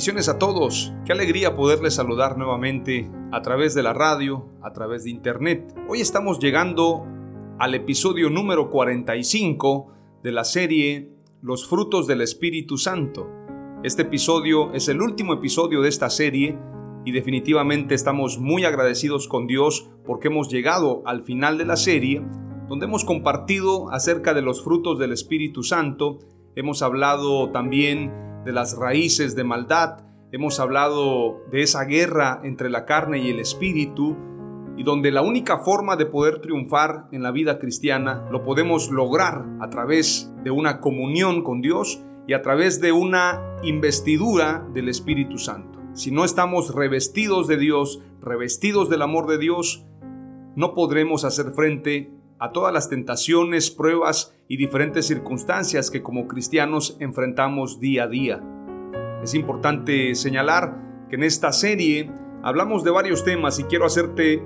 Bendiciones a todos. Qué alegría poderles saludar nuevamente a través de la radio, a través de internet. Hoy estamos llegando al episodio número 45 de la serie Los frutos del Espíritu Santo. Este episodio es el último episodio de esta serie y definitivamente estamos muy agradecidos con Dios porque hemos llegado al final de la serie donde hemos compartido acerca de los frutos del Espíritu Santo. Hemos hablado también de las raíces de maldad, hemos hablado de esa guerra entre la carne y el espíritu, y donde la única forma de poder triunfar en la vida cristiana lo podemos lograr a través de una comunión con Dios y a través de una investidura del Espíritu Santo. Si no estamos revestidos de Dios, revestidos del amor de Dios, no podremos hacer frente a todas las tentaciones, pruebas y diferentes circunstancias que como cristianos enfrentamos día a día. Es importante señalar que en esta serie hablamos de varios temas y quiero hacerte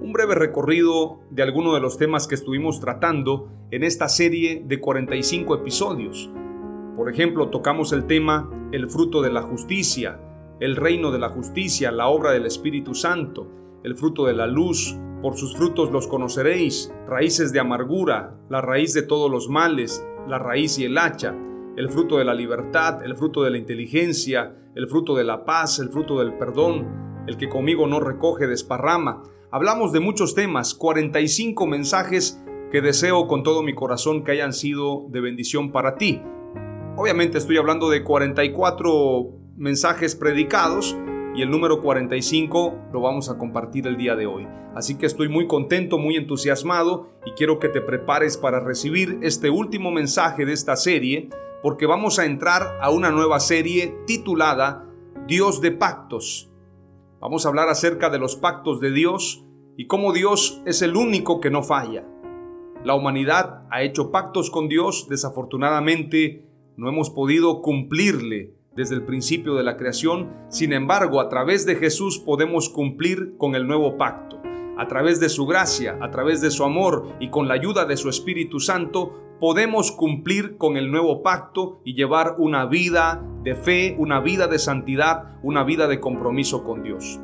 un breve recorrido de algunos de los temas que estuvimos tratando en esta serie de 45 episodios. Por ejemplo, tocamos el tema el fruto de la justicia, el reino de la justicia, la obra del Espíritu Santo, el fruto de la luz, por sus frutos los conoceréis, raíces de amargura, la raíz de todos los males, la raíz y el hacha, el fruto de la libertad, el fruto de la inteligencia, el fruto de la paz, el fruto del perdón, el que conmigo no recoge desparrama. Hablamos de muchos temas, 45 mensajes que deseo con todo mi corazón que hayan sido de bendición para ti. Obviamente estoy hablando de 44 mensajes predicados, y el número 45 lo vamos a compartir el día de hoy. Así que estoy muy contento, muy entusiasmado y quiero que te prepares para recibir este último mensaje de esta serie porque vamos a entrar a una nueva serie titulada Dios de pactos. Vamos a hablar acerca de los pactos de Dios y cómo Dios es el único que no falla. La humanidad ha hecho pactos con Dios, desafortunadamente no hemos podido cumplirle desde el principio de la creación, sin embargo, a través de Jesús podemos cumplir con el nuevo pacto. A través de su gracia, a través de su amor y con la ayuda de su Espíritu Santo, podemos cumplir con el nuevo pacto y llevar una vida de fe, una vida de santidad, una vida de compromiso con Dios.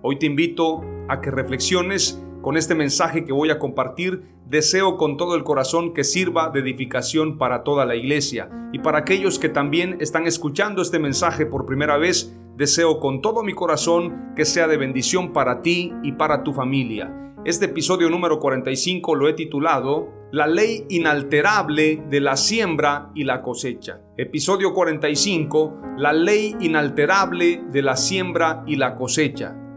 Hoy te invito a que reflexiones con este mensaje que voy a compartir, deseo con todo el corazón que sirva de edificación para toda la iglesia. Y para aquellos que también están escuchando este mensaje por primera vez, deseo con todo mi corazón que sea de bendición para ti y para tu familia. Este episodio número 45 lo he titulado La ley inalterable de la siembra y la cosecha. Episodio 45, La ley inalterable de la siembra y la cosecha.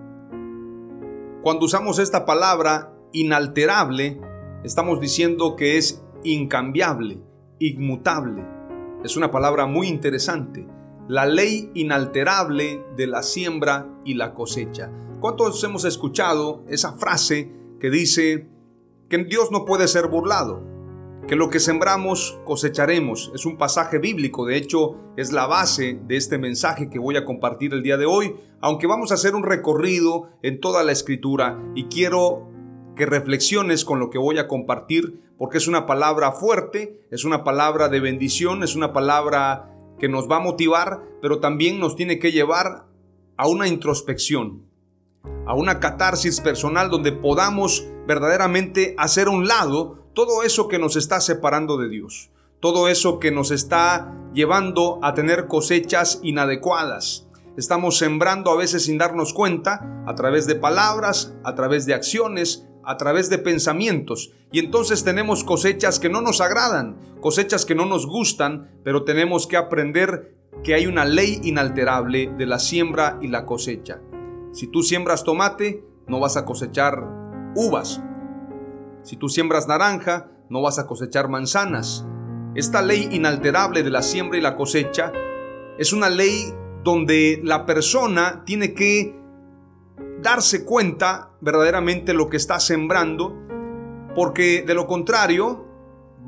Cuando usamos esta palabra inalterable, estamos diciendo que es incambiable, inmutable. Es una palabra muy interesante. La ley inalterable de la siembra y la cosecha. ¿Cuántos hemos escuchado esa frase que dice que Dios no puede ser burlado? Que lo que sembramos cosecharemos. Es un pasaje bíblico, de hecho es la base de este mensaje que voy a compartir el día de hoy, aunque vamos a hacer un recorrido en toda la escritura y quiero que reflexiones con lo que voy a compartir porque es una palabra fuerte, es una palabra de bendición, es una palabra que nos va a motivar, pero también nos tiene que llevar a una introspección, a una catarsis personal donde podamos verdaderamente hacer un lado todo eso que nos está separando de Dios, todo eso que nos está llevando a tener cosechas inadecuadas. Estamos sembrando a veces sin darnos cuenta, a través de palabras, a través de acciones, a través de pensamientos. Y entonces tenemos cosechas que no nos agradan, cosechas que no nos gustan, pero tenemos que aprender que hay una ley inalterable de la siembra y la cosecha. Si tú siembras tomate, no vas a cosechar uvas. Si tú siembras naranja, no vas a cosechar manzanas. Esta ley inalterable de la siembra y la cosecha es una ley donde la persona tiene que darse cuenta verdaderamente lo que está sembrando, porque de lo contrario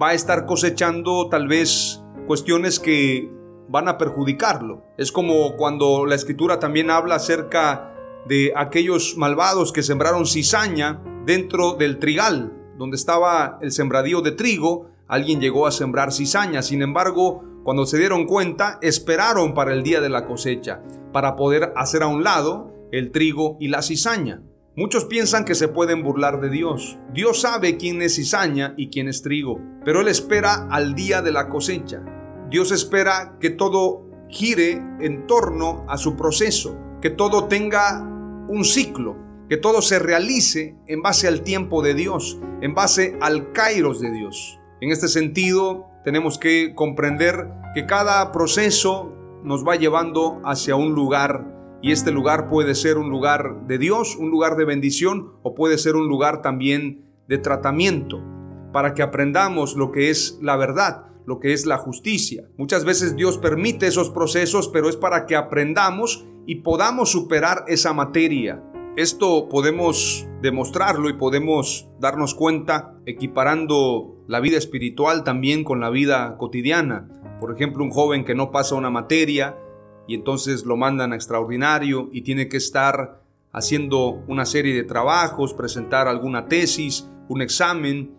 va a estar cosechando tal vez cuestiones que van a perjudicarlo. Es como cuando la escritura también habla acerca de aquellos malvados que sembraron cizaña dentro del trigal, donde estaba el sembradío de trigo, alguien llegó a sembrar cizaña. Sin embargo, cuando se dieron cuenta, esperaron para el día de la cosecha, para poder hacer a un lado el trigo y la cizaña. Muchos piensan que se pueden burlar de Dios. Dios sabe quién es cizaña y quién es trigo, pero Él espera al día de la cosecha. Dios espera que todo gire en torno a su proceso, que todo tenga un ciclo, que todo se realice en base al tiempo de Dios, en base al kairos de Dios. En este sentido, tenemos que comprender que cada proceso nos va llevando hacia un lugar y este lugar puede ser un lugar de Dios, un lugar de bendición o puede ser un lugar también de tratamiento para que aprendamos lo que es la verdad, lo que es la justicia. Muchas veces Dios permite esos procesos, pero es para que aprendamos y podamos superar esa materia. Esto podemos demostrarlo y podemos darnos cuenta equiparando la vida espiritual también con la vida cotidiana. Por ejemplo, un joven que no pasa una materia, y entonces lo mandan a extraordinario y tiene que estar haciendo una serie de trabajos, presentar alguna tesis, un examen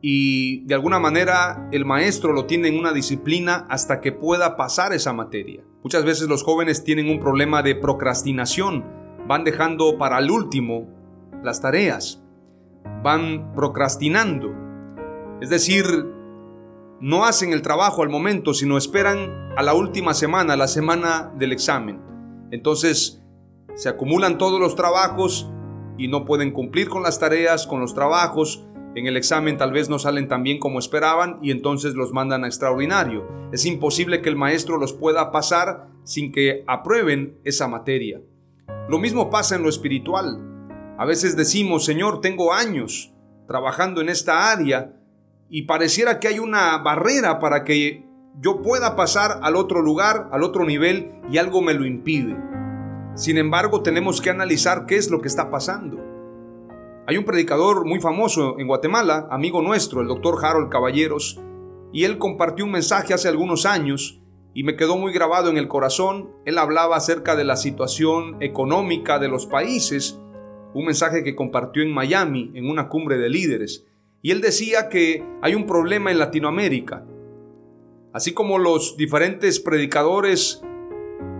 y de alguna manera el maestro lo tiene en una disciplina hasta que pueda pasar esa materia. Muchas veces los jóvenes tienen un problema de procrastinación, van dejando para el último las tareas, van procrastinando. Es decir, no hacen el trabajo al momento, sino esperan a la última semana, la semana del examen. Entonces se acumulan todos los trabajos y no pueden cumplir con las tareas, con los trabajos. En el examen tal vez no salen tan bien como esperaban y entonces los mandan a extraordinario. Es imposible que el maestro los pueda pasar sin que aprueben esa materia. Lo mismo pasa en lo espiritual. A veces decimos, Señor, tengo años trabajando en esta área, y pareciera que hay una barrera para que yo pueda pasar al otro lugar, al otro nivel y algo me lo impide. Sin embargo, tenemos que analizar qué es lo que está pasando. Hay un predicador muy famoso en Guatemala, amigo nuestro, el doctor Harold Caballeros, y él compartió un mensaje hace algunos años y me quedó muy grabado en el corazón. Él hablaba acerca de la situación económica de los países, un mensaje que compartió en Miami en una cumbre de líderes. Y él decía que hay un problema en Latinoamérica. Así como los diferentes predicadores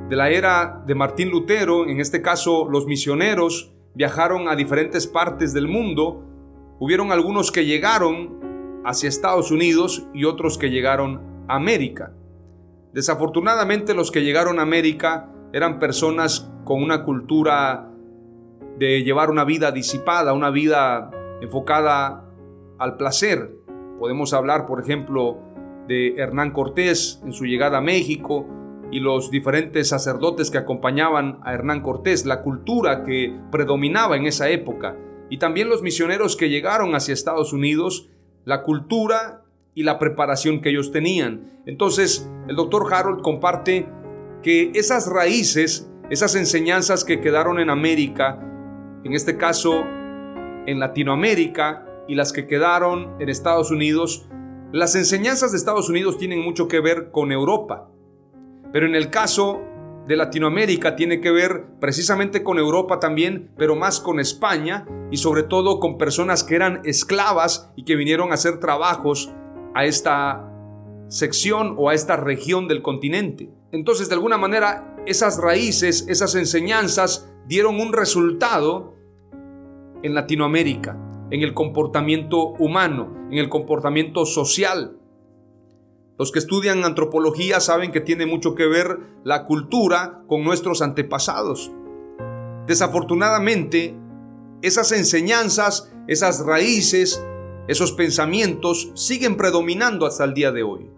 de la era de Martín Lutero, en este caso los misioneros, viajaron a diferentes partes del mundo, hubieron algunos que llegaron hacia Estados Unidos y otros que llegaron a América. Desafortunadamente los que llegaron a América eran personas con una cultura de llevar una vida disipada, una vida enfocada al placer. Podemos hablar, por ejemplo, de Hernán Cortés en su llegada a México y los diferentes sacerdotes que acompañaban a Hernán Cortés, la cultura que predominaba en esa época, y también los misioneros que llegaron hacia Estados Unidos, la cultura y la preparación que ellos tenían. Entonces, el doctor Harold comparte que esas raíces, esas enseñanzas que quedaron en América, en este caso en Latinoamérica, y las que quedaron en Estados Unidos, las enseñanzas de Estados Unidos tienen mucho que ver con Europa. Pero en el caso de Latinoamérica tiene que ver precisamente con Europa también, pero más con España y sobre todo con personas que eran esclavas y que vinieron a hacer trabajos a esta sección o a esta región del continente. Entonces, de alguna manera, esas raíces, esas enseñanzas dieron un resultado en Latinoamérica, en el comportamiento humano, en el comportamiento social. Los que estudian antropología saben que tiene mucho que ver la cultura con nuestros antepasados. Desafortunadamente, esas enseñanzas, esas raíces, esos pensamientos siguen predominando hasta el día de hoy.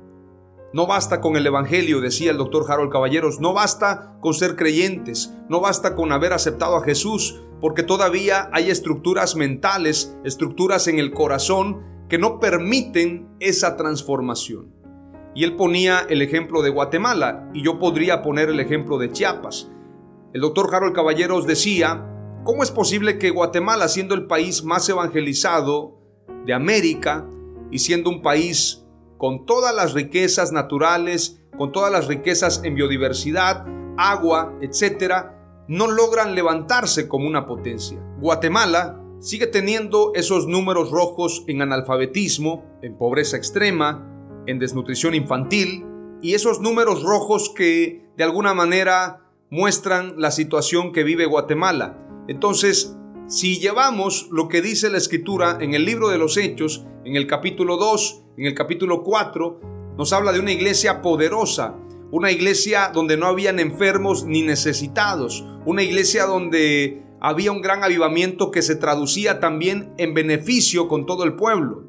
No basta con el Evangelio, decía el doctor Harold Caballeros, no basta con ser creyentes, no basta con haber aceptado a Jesús, porque todavía hay estructuras mentales, estructuras en el corazón que no permiten esa transformación. Y él ponía el ejemplo de Guatemala, y yo podría poner el ejemplo de Chiapas. El doctor Harold Caballeros decía, ¿cómo es posible que Guatemala, siendo el país más evangelizado de América y siendo un país con todas las riquezas naturales, con todas las riquezas en biodiversidad, agua, etcétera, no logran levantarse como una potencia. Guatemala sigue teniendo esos números rojos en analfabetismo, en pobreza extrema, en desnutrición infantil y esos números rojos que de alguna manera muestran la situación que vive Guatemala. Entonces, si llevamos lo que dice la escritura en el libro de los Hechos, en el capítulo 2, en el capítulo 4, nos habla de una iglesia poderosa, una iglesia donde no habían enfermos ni necesitados, una iglesia donde había un gran avivamiento que se traducía también en beneficio con todo el pueblo,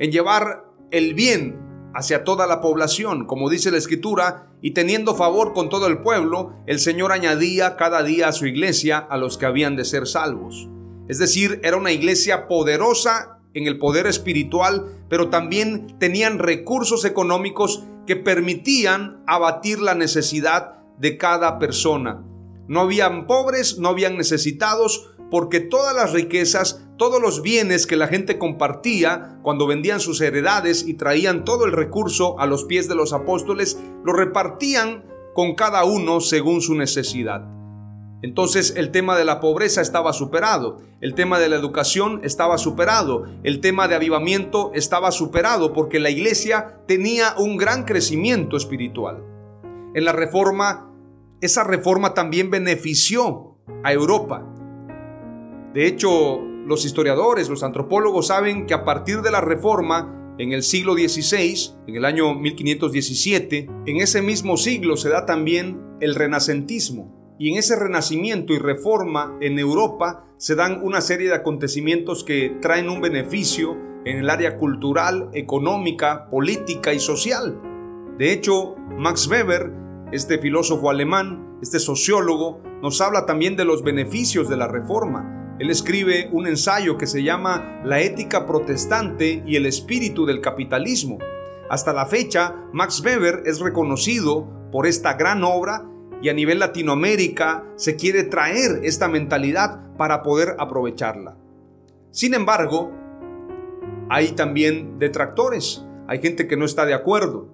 en llevar el bien hacia toda la población, como dice la escritura, y teniendo favor con todo el pueblo, el Señor añadía cada día a su iglesia a los que habían de ser salvos. Es decir, era una iglesia poderosa en el poder espiritual, pero también tenían recursos económicos que permitían abatir la necesidad de cada persona. No habían pobres, no habían necesitados, porque todas las riquezas, todos los bienes que la gente compartía cuando vendían sus heredades y traían todo el recurso a los pies de los apóstoles, lo repartían con cada uno según su necesidad. Entonces el tema de la pobreza estaba superado, el tema de la educación estaba superado, el tema de avivamiento estaba superado porque la iglesia tenía un gran crecimiento espiritual. En la reforma, esa reforma también benefició a Europa. De hecho, los historiadores, los antropólogos saben que a partir de la reforma, en el siglo XVI, en el año 1517, en ese mismo siglo se da también el renacentismo y en ese renacimiento y reforma en Europa se dan una serie de acontecimientos que traen un beneficio en el área cultural, económica, política y social. De hecho, Max Weber, este filósofo alemán, este sociólogo, nos habla también de los beneficios de la reforma. Él escribe un ensayo que se llama La ética protestante y el espíritu del capitalismo. Hasta la fecha, Max Weber es reconocido por esta gran obra y a nivel Latinoamérica se quiere traer esta mentalidad para poder aprovecharla. Sin embargo, hay también detractores, hay gente que no está de acuerdo.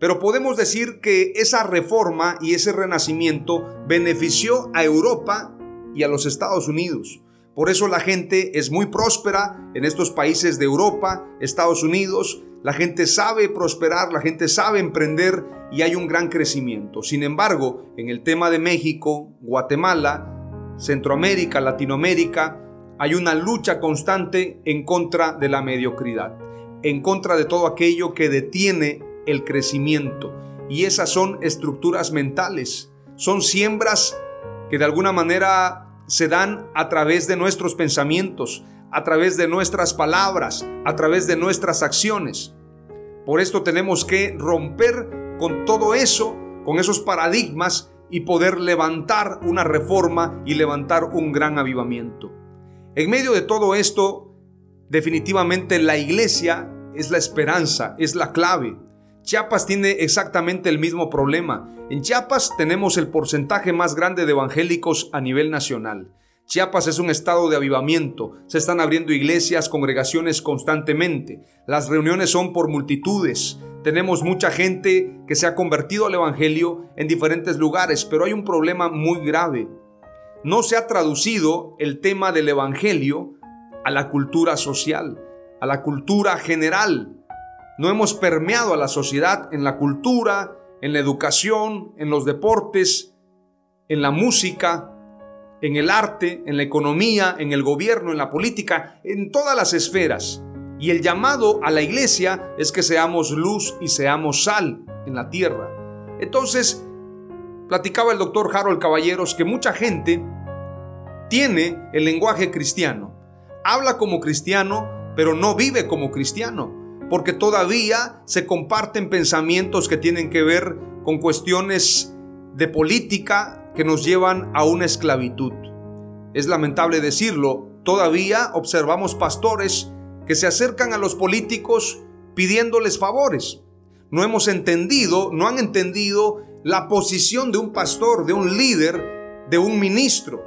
Pero podemos decir que esa reforma y ese renacimiento benefició a Europa y a los Estados Unidos. Por eso la gente es muy próspera en estos países de Europa, Estados Unidos, la gente sabe prosperar, la gente sabe emprender y hay un gran crecimiento. Sin embargo, en el tema de México, Guatemala, Centroamérica, Latinoamérica, hay una lucha constante en contra de la mediocridad, en contra de todo aquello que detiene el crecimiento. Y esas son estructuras mentales, son siembras que de alguna manera se dan a través de nuestros pensamientos, a través de nuestras palabras, a través de nuestras acciones. Por esto tenemos que romper con todo eso, con esos paradigmas y poder levantar una reforma y levantar un gran avivamiento. En medio de todo esto, definitivamente la iglesia es la esperanza, es la clave. Chiapas tiene exactamente el mismo problema. En Chiapas tenemos el porcentaje más grande de evangélicos a nivel nacional. Chiapas es un estado de avivamiento, se están abriendo iglesias, congregaciones constantemente, las reuniones son por multitudes, tenemos mucha gente que se ha convertido al Evangelio en diferentes lugares, pero hay un problema muy grave. No se ha traducido el tema del Evangelio a la cultura social, a la cultura general. no hemos permeado a la sociedad en la cultura, en la educación, en los deportes, en la música, en el arte, en la economía, en el gobierno, en la política, en todas las esferas. Y el llamado a la iglesia es que seamos luz y seamos sal en la tierra. Entonces, platicaba el doctor Harold Caballeros que mucha gente tiene el lenguaje cristiano, habla como cristiano, pero no vive como cristiano, porque todavía se comparten pensamientos que tienen que ver con cuestiones de política que nos llevan a una esclavitud. Es lamentable decirlo, todavía observamos pastores que se acercan a los políticos pidiéndoles favores. No hemos entendido, no han entendido la posición de un pastor, de un líder, de un ministro.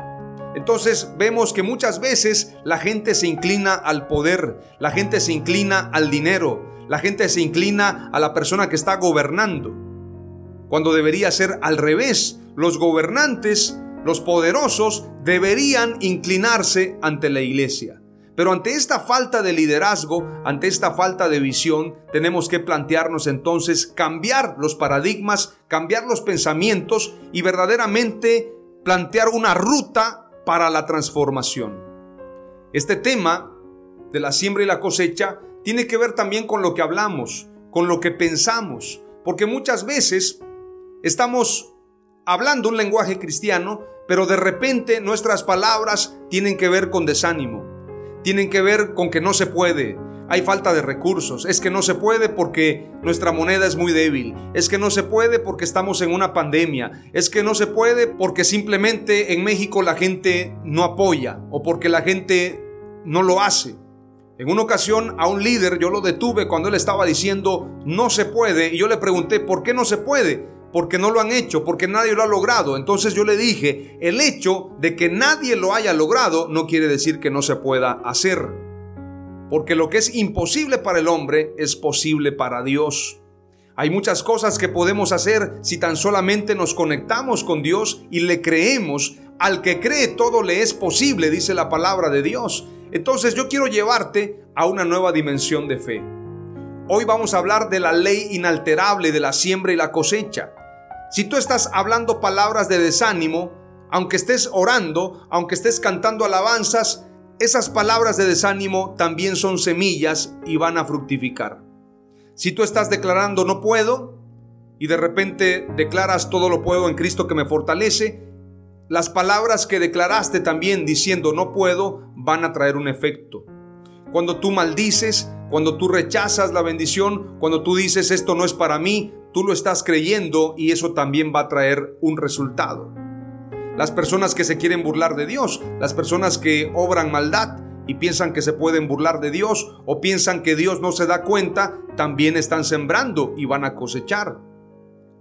Entonces vemos que muchas veces la gente se inclina al poder, la gente se inclina al dinero, la gente se inclina a la persona que está gobernando, cuando debería ser al revés. Los gobernantes, los poderosos, deberían inclinarse ante la iglesia. Pero ante esta falta de liderazgo, ante esta falta de visión, tenemos que plantearnos entonces cambiar los paradigmas, cambiar los pensamientos y verdaderamente plantear una ruta para la transformación. Este tema de la siembra y la cosecha tiene que ver también con lo que hablamos, con lo que pensamos, porque muchas veces estamos hablando un lenguaje cristiano, pero de repente nuestras palabras tienen que ver con desánimo, tienen que ver con que no se puede, hay falta de recursos, es que no se puede porque nuestra moneda es muy débil, es que no se puede porque estamos en una pandemia, es que no se puede porque simplemente en México la gente no apoya o porque la gente no lo hace. En una ocasión a un líder yo lo detuve cuando él estaba diciendo no se puede y yo le pregunté ¿por qué no se puede? Porque no lo han hecho, porque nadie lo ha logrado. Entonces yo le dije, el hecho de que nadie lo haya logrado no quiere decir que no se pueda hacer. Porque lo que es imposible para el hombre es posible para Dios. Hay muchas cosas que podemos hacer si tan solamente nos conectamos con Dios y le creemos. Al que cree todo le es posible, dice la palabra de Dios. Entonces yo quiero llevarte a una nueva dimensión de fe. Hoy vamos a hablar de la ley inalterable de la siembra y la cosecha. Si tú estás hablando palabras de desánimo, aunque estés orando, aunque estés cantando alabanzas, esas palabras de desánimo también son semillas y van a fructificar. Si tú estás declarando no puedo y de repente declaras todo lo puedo en Cristo que me fortalece, las palabras que declaraste también diciendo no puedo van a traer un efecto. Cuando tú maldices, cuando tú rechazas la bendición, cuando tú dices esto no es para mí, tú lo estás creyendo y eso también va a traer un resultado las personas que se quieren burlar de Dios, las personas que obran maldad y piensan que se pueden burlar de Dios o piensan que Dios no se da cuenta, también están sembrando y van a cosechar.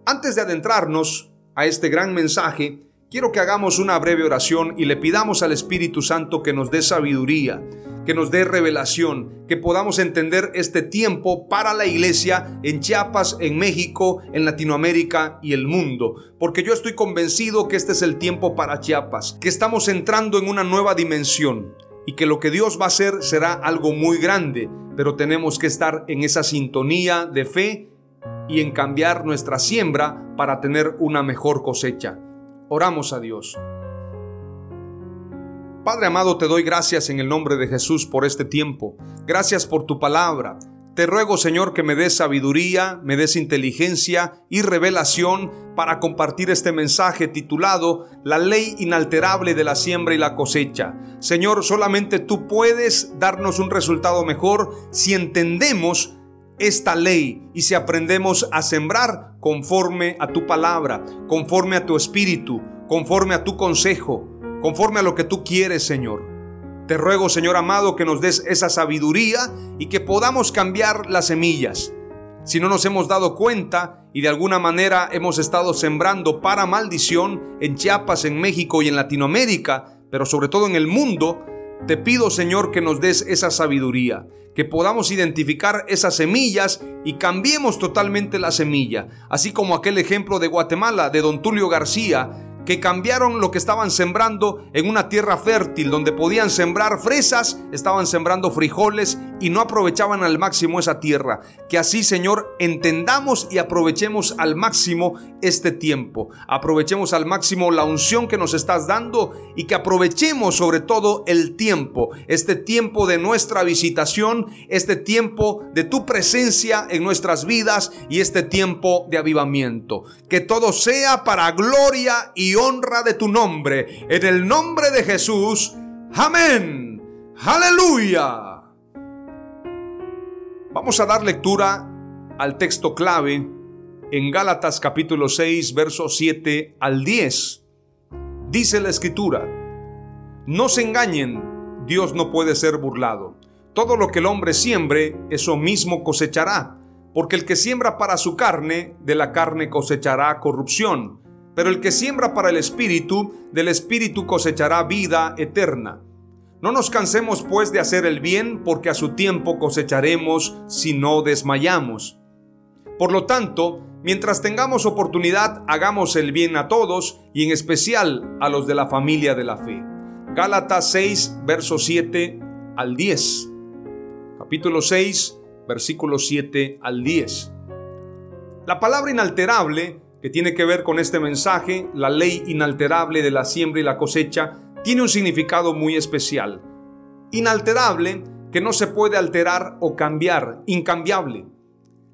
Antes de adentrarnos a este gran mensaje, quiero que hagamos una breve oración y le pidamos al Espíritu Santo que nos dé sabiduría, que nos dé revelación, que podamos entender este tiempo para la iglesia en Chiapas, en México, en Latinoamérica y el mundo. Porque yo estoy convencido que este es el tiempo para Chiapas, que estamos entrando en una nueva dimensión y que lo que Dios va a hacer será algo muy grande, pero tenemos que estar en esa sintonía de fe y en cambiar nuestra siembra para tener una mejor cosecha. Oramos a Dios. Padre amado, te doy gracias en el nombre de Jesús por este tiempo. Gracias por tu palabra. Te ruego, Señor, que me des sabiduría, me des inteligencia y revelación para compartir este mensaje titulado La ley inalterable de la siembra y la cosecha. Señor, solamente tú puedes darnos un resultado mejor si entendemos esta ley y si aprendemos a sembrar conforme a tu palabra, conforme a tu espíritu, conforme a tu consejo conforme a lo que tú quieres, Señor. Te ruego, Señor amado, que nos des esa sabiduría y que podamos cambiar las semillas. Si no nos hemos dado cuenta y de alguna manera hemos estado sembrando para maldición en Chiapas, en México y en Latinoamérica, pero sobre todo en el mundo, te pido, Señor, que nos des esa sabiduría, que podamos identificar esas semillas y cambiemos totalmente la semilla, así como aquel ejemplo de Guatemala, de don Tulio García, que cambiaron lo que estaban sembrando en una tierra fértil donde podían sembrar fresas, estaban sembrando frijoles y no aprovechaban al máximo esa tierra. Que así, Señor, entendamos y aprovechemos al máximo este tiempo. Aprovechemos al máximo la unción que nos estás dando y que aprovechemos sobre todo el tiempo, este tiempo de nuestra visitación, este tiempo de tu presencia en nuestras vidas y este tiempo de avivamiento. Que todo sea para gloria y honra de tu nombre. En el nombre de Jesús. Amén. Aleluya. Vamos a dar lectura al texto clave en Gálatas capítulo 6, versos 7 al 10. Dice la escritura, no se engañen, Dios no puede ser burlado. Todo lo que el hombre siembre, eso mismo cosechará, porque el que siembra para su carne, de la carne cosechará corrupción pero el que siembra para el Espíritu, del Espíritu cosechará vida eterna. No nos cansemos pues de hacer el bien, porque a su tiempo cosecharemos si no desmayamos. Por lo tanto, mientras tengamos oportunidad, hagamos el bien a todos y en especial a los de la familia de la fe. Gálatas 6, verso 7 al 10. Capítulo 6, versículo 7 al 10. La palabra inalterable que tiene que ver con este mensaje, la ley inalterable de la siembra y la cosecha, tiene un significado muy especial. Inalterable, que no se puede alterar o cambiar, incambiable.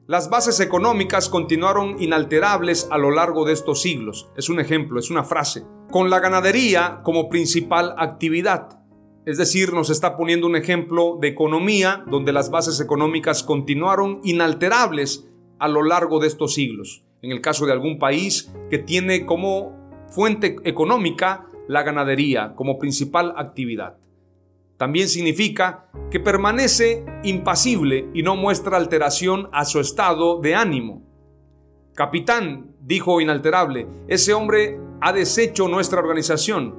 Las bases económicas continuaron inalterables a lo largo de estos siglos. Es un ejemplo, es una frase. Con la ganadería como principal actividad. Es decir, nos está poniendo un ejemplo de economía donde las bases económicas continuaron inalterables a lo largo de estos siglos en el caso de algún país que tiene como fuente económica la ganadería como principal actividad. También significa que permanece impasible y no muestra alteración a su estado de ánimo. Capitán, dijo inalterable, ese hombre ha deshecho nuestra organización.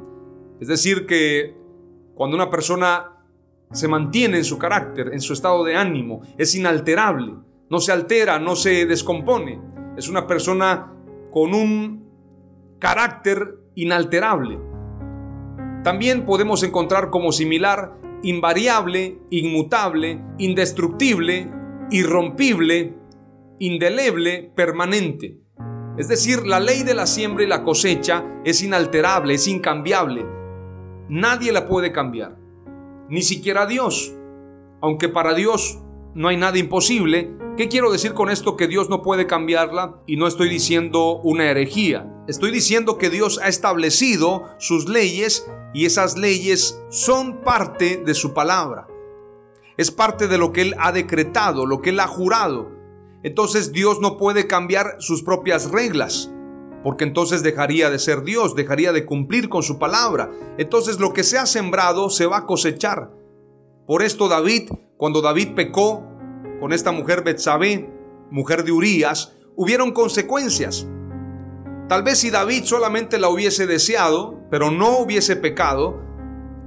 Es decir, que cuando una persona se mantiene en su carácter, en su estado de ánimo, es inalterable, no se altera, no se descompone es una persona con un carácter inalterable. También podemos encontrar como similar invariable, inmutable, indestructible, irrompible, indeleble, permanente. Es decir, la ley de la siembra y la cosecha es inalterable, es incambiable. Nadie la puede cambiar, ni siquiera Dios. Aunque para Dios no hay nada imposible, ¿Qué quiero decir con esto? Que Dios no puede cambiarla y no estoy diciendo una herejía. Estoy diciendo que Dios ha establecido sus leyes y esas leyes son parte de su palabra. Es parte de lo que Él ha decretado, lo que Él ha jurado. Entonces Dios no puede cambiar sus propias reglas, porque entonces dejaría de ser Dios, dejaría de cumplir con su palabra. Entonces lo que se ha sembrado se va a cosechar. Por esto David, cuando David pecó, con esta mujer Betsabé, mujer de Urías, hubieron consecuencias. Tal vez si David solamente la hubiese deseado, pero no hubiese pecado,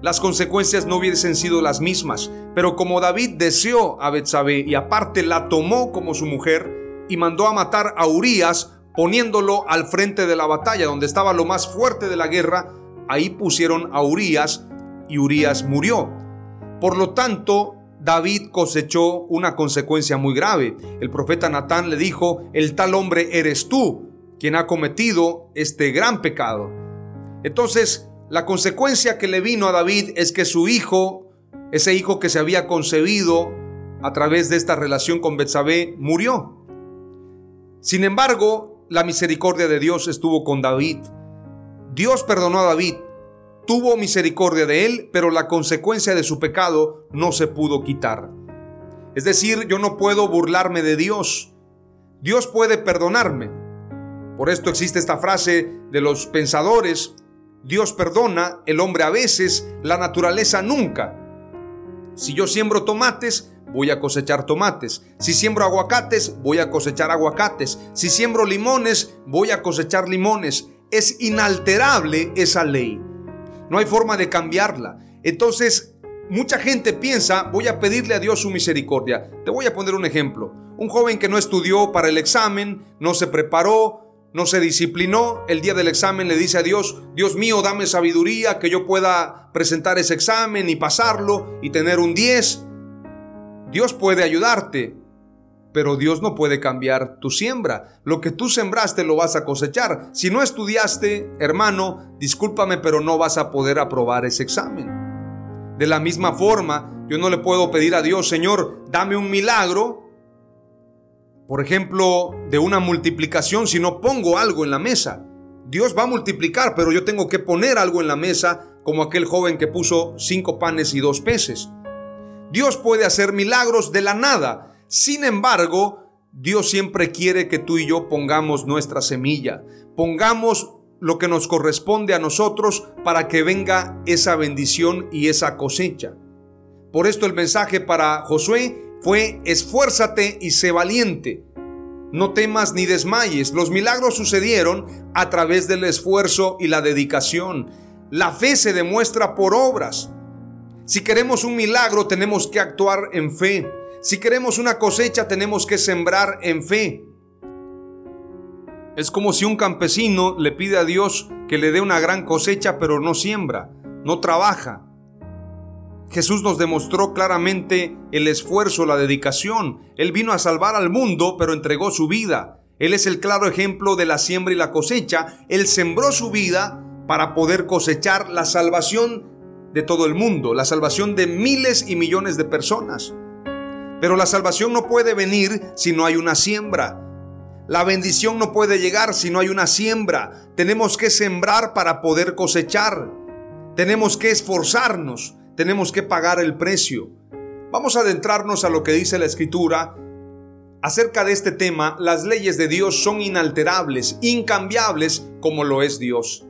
las consecuencias no hubiesen sido las mismas. Pero como David deseó a Betsabé y aparte la tomó como su mujer y mandó a matar a Urías poniéndolo al frente de la batalla donde estaba lo más fuerte de la guerra, ahí pusieron a Urías y Urías murió. Por lo tanto, David cosechó una consecuencia muy grave. El profeta Natán le dijo, el tal hombre eres tú, quien ha cometido este gran pecado. Entonces, la consecuencia que le vino a David es que su hijo, ese hijo que se había concebido a través de esta relación con Betsabé, murió. Sin embargo, la misericordia de Dios estuvo con David. Dios perdonó a David, tuvo misericordia de él, pero la consecuencia de su pecado no se pudo quitar. Es decir, yo no puedo burlarme de Dios. Dios puede perdonarme. Por esto existe esta frase de los pensadores, Dios perdona, el hombre a veces, la naturaleza nunca. Si yo siembro tomates, voy a cosechar tomates. Si siembro aguacates, voy a cosechar aguacates. Si siembro limones, voy a cosechar limones. Es inalterable esa ley. No hay forma de cambiarla. Entonces, mucha gente piensa, voy a pedirle a Dios su misericordia. Te voy a poner un ejemplo. Un joven que no estudió para el examen, no se preparó, no se disciplinó, el día del examen le dice a Dios, Dios mío, dame sabiduría, que yo pueda presentar ese examen y pasarlo y tener un 10. Dios puede ayudarte, pero Dios no puede cambiar tu siembra. Lo que tú sembraste lo vas a cosechar. Si no estudiaste, hermano, discúlpame, pero no vas a poder aprobar ese examen. De la misma forma, yo no le puedo pedir a Dios, Señor, dame un milagro por ejemplo, de una multiplicación si no pongo algo en la mesa. Dios va a multiplicar, pero yo tengo que poner algo en la mesa como aquel joven que puso cinco panes y dos peces. Dios puede hacer milagros de la nada. Sin embargo, Dios siempre quiere que tú y yo pongamos nuestra semilla, pongamos lo que nos corresponde a nosotros para que venga esa bendición y esa cosecha. Por esto el mensaje para Josué fue esfuérzate y sé valiente. No temas ni desmayes. Los milagros sucedieron a través del esfuerzo y la dedicación. La fe se demuestra por obras. Si queremos un milagro tenemos que actuar en fe. Si queremos una cosecha tenemos que sembrar en fe. Es como si un campesino le pide a Dios que le dé una gran cosecha pero no siembra, no trabaja. Jesús nos demostró claramente el esfuerzo, la dedicación. Él vino a salvar al mundo, pero entregó su vida. Él es el claro ejemplo de la siembra y la cosecha. Él sembró su vida para poder cosechar la salvación de todo el mundo, la salvación de miles y millones de personas. Pero la salvación no puede venir si no hay una siembra. La bendición no puede llegar si no hay una siembra. Tenemos que sembrar para poder cosechar. Tenemos que esforzarnos tenemos que pagar el precio. Vamos a adentrarnos a lo que dice la escritura. Acerca de este tema, las leyes de Dios son inalterables, incambiables como lo es Dios.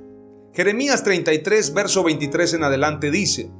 Jeremías 33, verso 23 en adelante dice,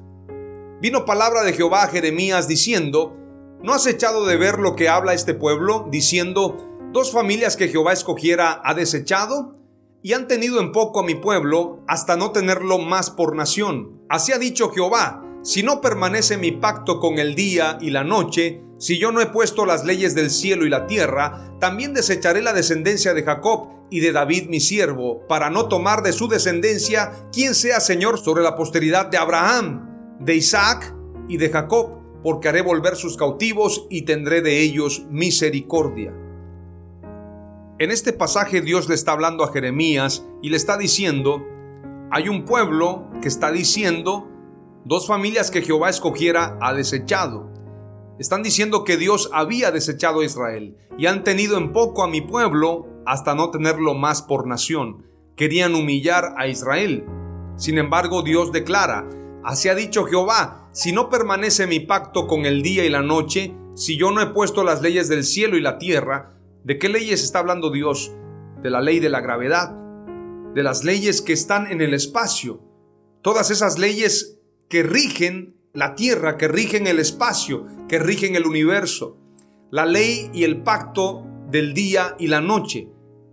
Vino palabra de Jehová a Jeremías diciendo, ¿no has echado de ver lo que habla este pueblo, diciendo, dos familias que Jehová escogiera ha desechado? y han tenido en poco a mi pueblo hasta no tenerlo más por nación. Así ha dicho Jehová, si no permanece mi pacto con el día y la noche, si yo no he puesto las leyes del cielo y la tierra, también desecharé la descendencia de Jacob y de David mi siervo, para no tomar de su descendencia quien sea Señor sobre la posteridad de Abraham, de Isaac y de Jacob, porque haré volver sus cautivos y tendré de ellos misericordia. En este pasaje Dios le está hablando a Jeremías y le está diciendo, hay un pueblo que está diciendo, Dos familias que Jehová escogiera ha desechado. Están diciendo que Dios había desechado a Israel y han tenido en poco a mi pueblo hasta no tenerlo más por nación. Querían humillar a Israel. Sin embargo, Dios declara, así ha dicho Jehová, si no permanece mi pacto con el día y la noche, si yo no he puesto las leyes del cielo y la tierra, ¿de qué leyes está hablando Dios? De la ley de la gravedad, de las leyes que están en el espacio. Todas esas leyes que rigen la tierra, que rigen el espacio, que rigen el universo. La ley y el pacto del día y la noche.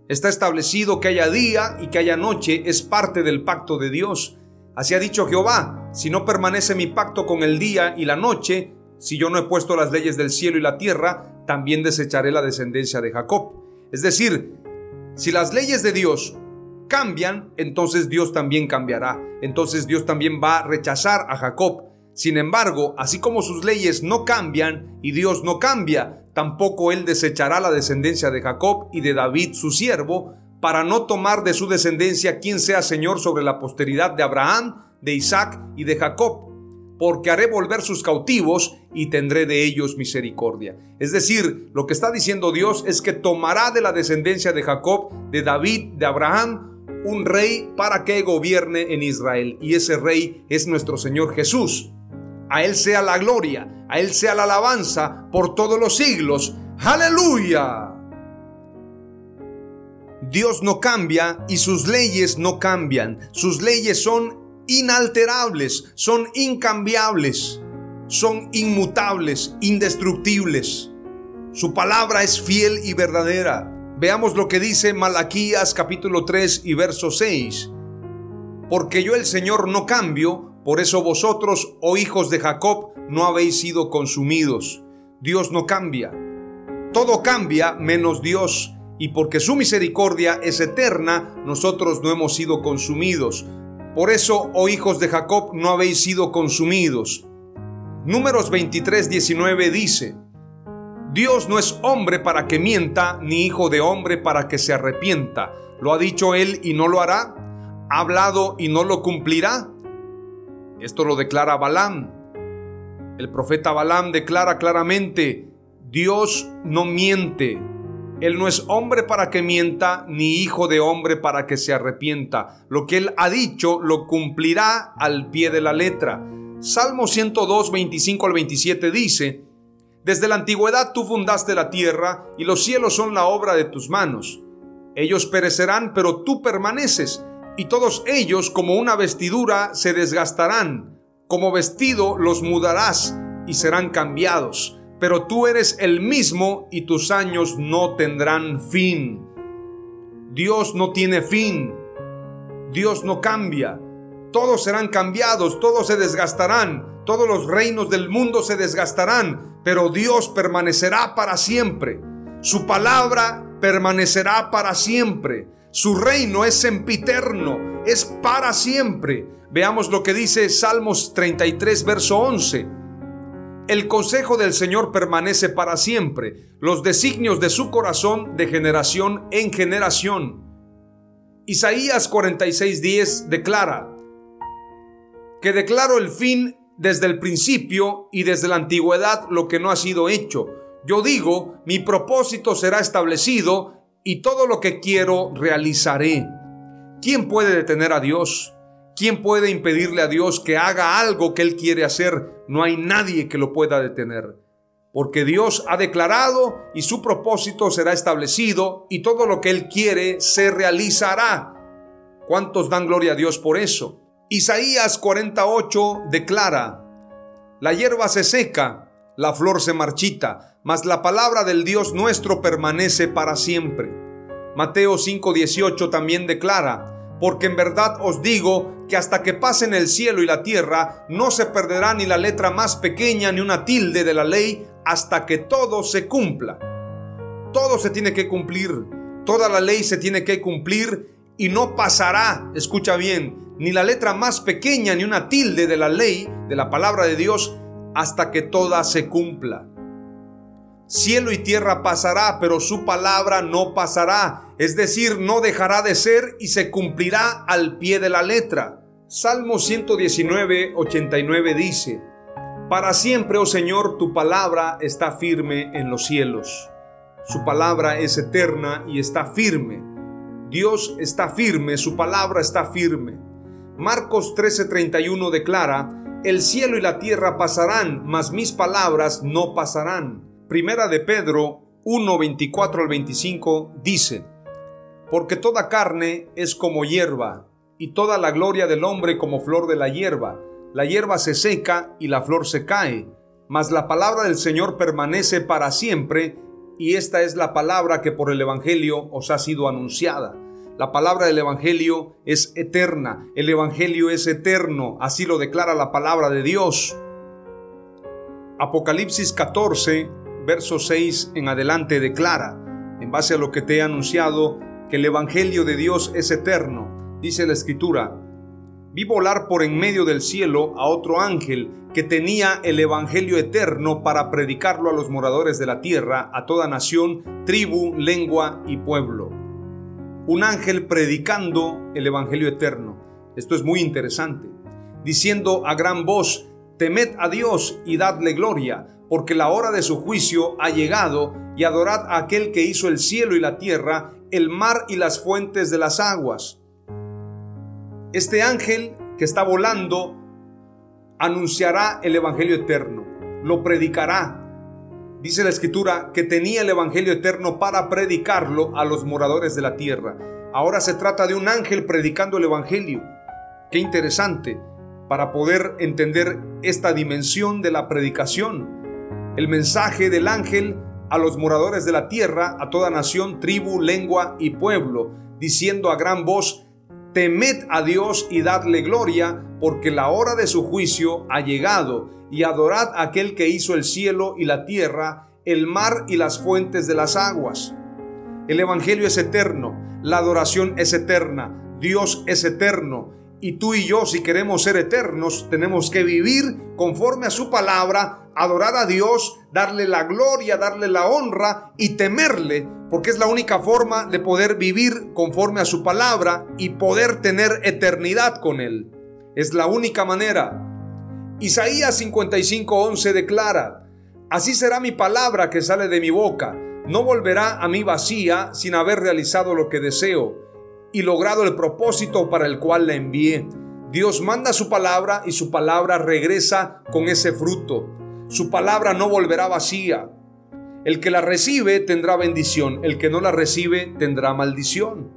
Está establecido que haya día y que haya noche, es parte del pacto de Dios. Así ha dicho Jehová, si no permanece mi pacto con el día y la noche, si yo no he puesto las leyes del cielo y la tierra, también desecharé la descendencia de Jacob. Es decir, si las leyes de Dios cambian, entonces Dios también cambiará. Entonces Dios también va a rechazar a Jacob. Sin embargo, así como sus leyes no cambian y Dios no cambia, tampoco Él desechará la descendencia de Jacob y de David su siervo, para no tomar de su descendencia quien sea Señor sobre la posteridad de Abraham, de Isaac y de Jacob, porque haré volver sus cautivos y tendré de ellos misericordia. Es decir, lo que está diciendo Dios es que tomará de la descendencia de Jacob, de David, de Abraham, un rey para que gobierne en Israel. Y ese rey es nuestro Señor Jesús. A Él sea la gloria, a Él sea la alabanza por todos los siglos. Aleluya. Dios no cambia y sus leyes no cambian. Sus leyes son inalterables, son incambiables, son inmutables, indestructibles. Su palabra es fiel y verdadera. Veamos lo que dice Malaquías capítulo 3 y verso 6. Porque yo el Señor no cambio, por eso vosotros, oh hijos de Jacob, no habéis sido consumidos. Dios no cambia. Todo cambia menos Dios. Y porque su misericordia es eterna, nosotros no hemos sido consumidos. Por eso, oh hijos de Jacob, no habéis sido consumidos. Números 23, 19 dice, Dios no es hombre para que mienta, ni hijo de hombre para que se arrepienta. ¿Lo ha dicho él y no lo hará? ¿Ha hablado y no lo cumplirá? Esto lo declara Balaam. El profeta Balaam declara claramente, Dios no miente. Él no es hombre para que mienta, ni hijo de hombre para que se arrepienta. Lo que él ha dicho lo cumplirá al pie de la letra. Salmo 102, 25 al 27 dice, Desde la antigüedad tú fundaste la tierra y los cielos son la obra de tus manos. Ellos perecerán, pero tú permaneces, y todos ellos como una vestidura se desgastarán, como vestido los mudarás y serán cambiados, pero tú eres el mismo y tus años no tendrán fin. Dios no tiene fin, Dios no cambia, todos serán cambiados, todos se desgastarán, todos los reinos del mundo se desgastarán, pero Dios permanecerá para siempre. Su palabra permanecerá para siempre. Su reino es sempiterno, es para siempre. Veamos lo que dice Salmos 33, verso 11. El consejo del Señor permanece para siempre, los designios de su corazón de generación en generación. Isaías 46:10 declara, que declaro el fin desde el principio y desde la antigüedad lo que no ha sido hecho yo digo, mi propósito será establecido y todo lo que quiero realizaré. ¿Quién puede detener a Dios? ¿Quién puede impedirle a Dios que haga algo que Él quiere hacer? No hay nadie que lo pueda detener. Porque Dios ha declarado y su propósito será establecido y todo lo que Él quiere se realizará. ¿Cuántos dan gloria a Dios por eso? Isaías 48 declara, la hierba se seca, la flor se marchita, mas la palabra del Dios nuestro permanece para siempre. Mateo 5:18 también declara, porque en verdad os digo que hasta que pasen el cielo y la tierra, no se perderá ni la letra más pequeña ni una tilde de la ley hasta que todo se cumpla. Todo se tiene que cumplir, toda la ley se tiene que cumplir y no pasará, escucha bien, ni la letra más pequeña ni una tilde de la ley, de la palabra de Dios, hasta que toda se cumpla. Cielo y tierra pasará, pero su palabra no pasará, es decir, no dejará de ser y se cumplirá al pie de la letra. Salmo 119, 89 dice, Para siempre, oh Señor, tu palabra está firme en los cielos. Su palabra es eterna y está firme. Dios está firme, su palabra está firme. Marcos 13:31 declara, El cielo y la tierra pasarán, mas mis palabras no pasarán. Primera de Pedro 1, 24 al 25 dice, Porque toda carne es como hierba, y toda la gloria del hombre como flor de la hierba. La hierba se seca y la flor se cae, mas la palabra del Señor permanece para siempre, y esta es la palabra que por el Evangelio os ha sido anunciada. La palabra del Evangelio es eterna, el Evangelio es eterno, así lo declara la palabra de Dios. Apocalipsis 14, verso 6 en adelante declara, en base a lo que te he anunciado, que el Evangelio de Dios es eterno. Dice la Escritura, vi volar por en medio del cielo a otro ángel que tenía el Evangelio eterno para predicarlo a los moradores de la tierra, a toda nación, tribu, lengua y pueblo. Un ángel predicando el Evangelio eterno. Esto es muy interesante. Diciendo a gran voz, temed a Dios y dadle gloria, porque la hora de su juicio ha llegado, y adorad a aquel que hizo el cielo y la tierra, el mar y las fuentes de las aguas. Este ángel que está volando anunciará el Evangelio eterno, lo predicará. Dice la escritura que tenía el Evangelio eterno para predicarlo a los moradores de la tierra. Ahora se trata de un ángel predicando el Evangelio. Qué interesante para poder entender esta dimensión de la predicación el mensaje del ángel a los moradores de la tierra, a toda nación, tribu, lengua y pueblo, diciendo a gran voz, temed a Dios y dadle gloria, porque la hora de su juicio ha llegado, y adorad a aquel que hizo el cielo y la tierra, el mar y las fuentes de las aguas. El Evangelio es eterno, la adoración es eterna, Dios es eterno. Y tú y yo, si queremos ser eternos, tenemos que vivir conforme a su palabra, adorar a Dios, darle la gloria, darle la honra y temerle, porque es la única forma de poder vivir conforme a su palabra y poder tener eternidad con Él. Es la única manera. Isaías 55:11 declara, Así será mi palabra que sale de mi boca, no volverá a mí vacía sin haber realizado lo que deseo y logrado el propósito para el cual la envié. Dios manda su palabra y su palabra regresa con ese fruto. Su palabra no volverá vacía. El que la recibe tendrá bendición, el que no la recibe tendrá maldición.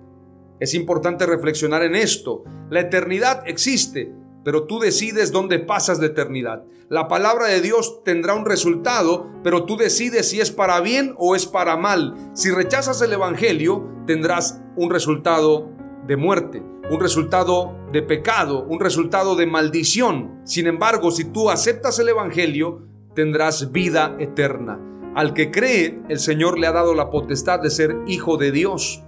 Es importante reflexionar en esto. La eternidad existe, pero tú decides dónde pasas la eternidad. La palabra de Dios tendrá un resultado, pero tú decides si es para bien o es para mal. Si rechazas el Evangelio, tendrás un resultado de muerte, un resultado de pecado, un resultado de maldición. Sin embargo, si tú aceptas el Evangelio, tendrás vida eterna. Al que cree, el Señor le ha dado la potestad de ser hijo de Dios,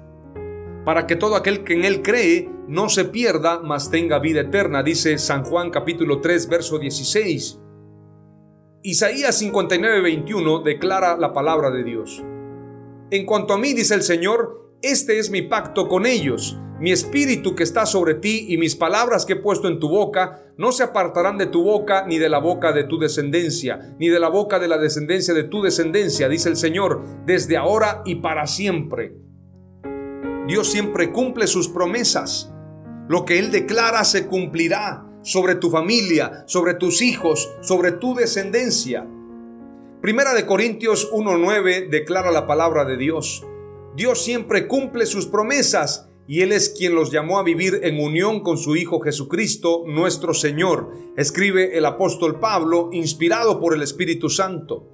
para que todo aquel que en Él cree no se pierda, mas tenga vida eterna, dice San Juan capítulo 3, verso 16. Isaías 59, 21 declara la palabra de Dios. En cuanto a mí, dice el Señor, este es mi pacto con ellos. Mi espíritu que está sobre ti y mis palabras que he puesto en tu boca no se apartarán de tu boca ni de la boca de tu descendencia, ni de la boca de la descendencia de tu descendencia, dice el Señor, desde ahora y para siempre. Dios siempre cumple sus promesas. Lo que Él declara se cumplirá sobre tu familia, sobre tus hijos, sobre tu descendencia. Primera de Corintios 1.9 declara la palabra de Dios. Dios siempre cumple sus promesas y Él es quien los llamó a vivir en unión con su Hijo Jesucristo, nuestro Señor, escribe el apóstol Pablo, inspirado por el Espíritu Santo.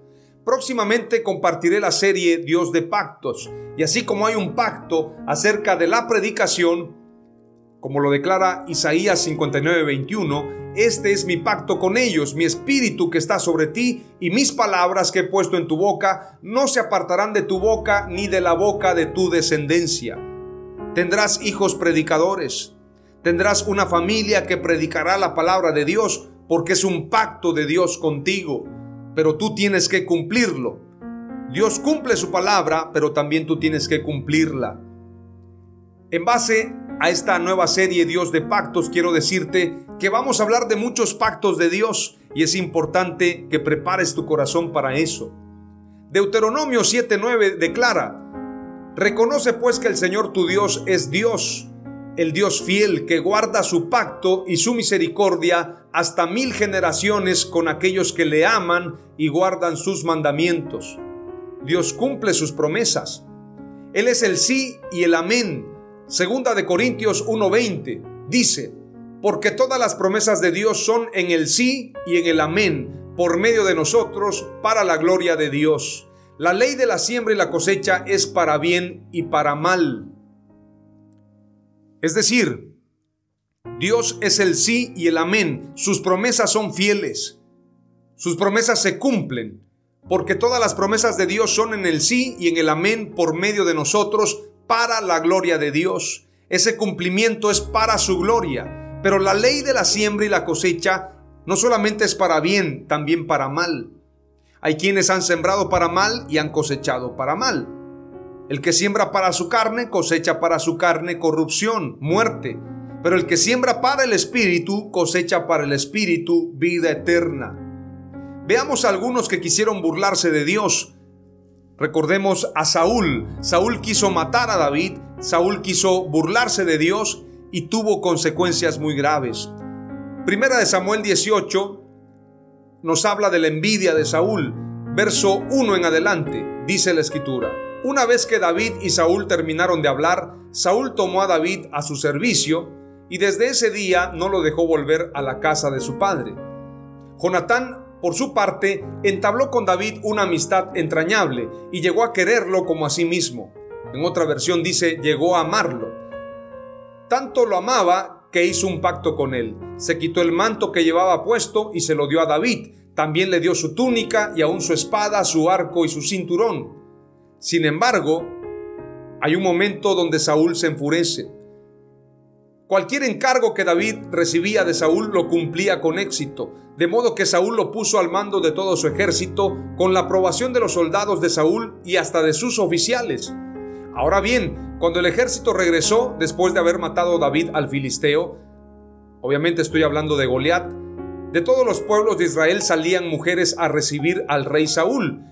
Próximamente compartiré la serie Dios de pactos, y así como hay un pacto acerca de la predicación, como lo declara Isaías 59, 21, este es mi pacto con ellos, mi espíritu que está sobre ti y mis palabras que he puesto en tu boca no se apartarán de tu boca ni de la boca de tu descendencia. Tendrás hijos predicadores, tendrás una familia que predicará la palabra de Dios porque es un pacto de Dios contigo, pero tú tienes que cumplirlo. Dios cumple su palabra, pero también tú tienes que cumplirla. En base a esta nueva serie Dios de pactos, quiero decirte que vamos a hablar de muchos pactos de Dios y es importante que prepares tu corazón para eso. Deuteronomio 7:9 declara, Reconoce pues que el Señor tu Dios es Dios, el Dios fiel que guarda su pacto y su misericordia hasta mil generaciones con aquellos que le aman y guardan sus mandamientos. Dios cumple sus promesas. Él es el sí y el amén Segunda de Corintios 1:20 dice, porque todas las promesas de Dios son en el sí y en el amén, por medio de nosotros, para la gloria de Dios. La ley de la siembra y la cosecha es para bien y para mal. Es decir, Dios es el sí y el amén. Sus promesas son fieles. Sus promesas se cumplen, porque todas las promesas de Dios son en el sí y en el amén por medio de nosotros para la gloria de Dios. Ese cumplimiento es para su gloria. Pero la ley de la siembra y la cosecha no solamente es para bien, también para mal. Hay quienes han sembrado para mal y han cosechado para mal. El que siembra para su carne cosecha para su carne corrupción, muerte. Pero el que siembra para el espíritu cosecha para el espíritu vida eterna. Veamos a algunos que quisieron burlarse de Dios Recordemos a Saúl. Saúl quiso matar a David, Saúl quiso burlarse de Dios y tuvo consecuencias muy graves. Primera de Samuel 18 nos habla de la envidia de Saúl. Verso 1 en adelante, dice la escritura. Una vez que David y Saúl terminaron de hablar, Saúl tomó a David a su servicio y desde ese día no lo dejó volver a la casa de su padre. Jonatán por su parte, entabló con David una amistad entrañable y llegó a quererlo como a sí mismo. En otra versión dice, llegó a amarlo. Tanto lo amaba que hizo un pacto con él. Se quitó el manto que llevaba puesto y se lo dio a David. También le dio su túnica y aún su espada, su arco y su cinturón. Sin embargo, hay un momento donde Saúl se enfurece. Cualquier encargo que David recibía de Saúl lo cumplía con éxito, de modo que Saúl lo puso al mando de todo su ejército con la aprobación de los soldados de Saúl y hasta de sus oficiales. Ahora bien, cuando el ejército regresó después de haber matado a David al filisteo, obviamente estoy hablando de Goliat, de todos los pueblos de Israel salían mujeres a recibir al rey Saúl.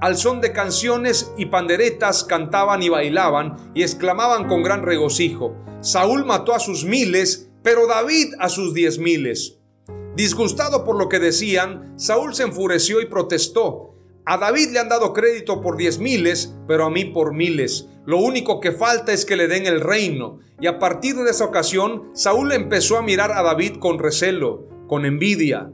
Al son de canciones y panderetas cantaban y bailaban y exclamaban con gran regocijo, Saúl mató a sus miles, pero David a sus diez miles. Disgustado por lo que decían, Saúl se enfureció y protestó. A David le han dado crédito por diez miles, pero a mí por miles. Lo único que falta es que le den el reino. Y a partir de esa ocasión, Saúl empezó a mirar a David con recelo, con envidia.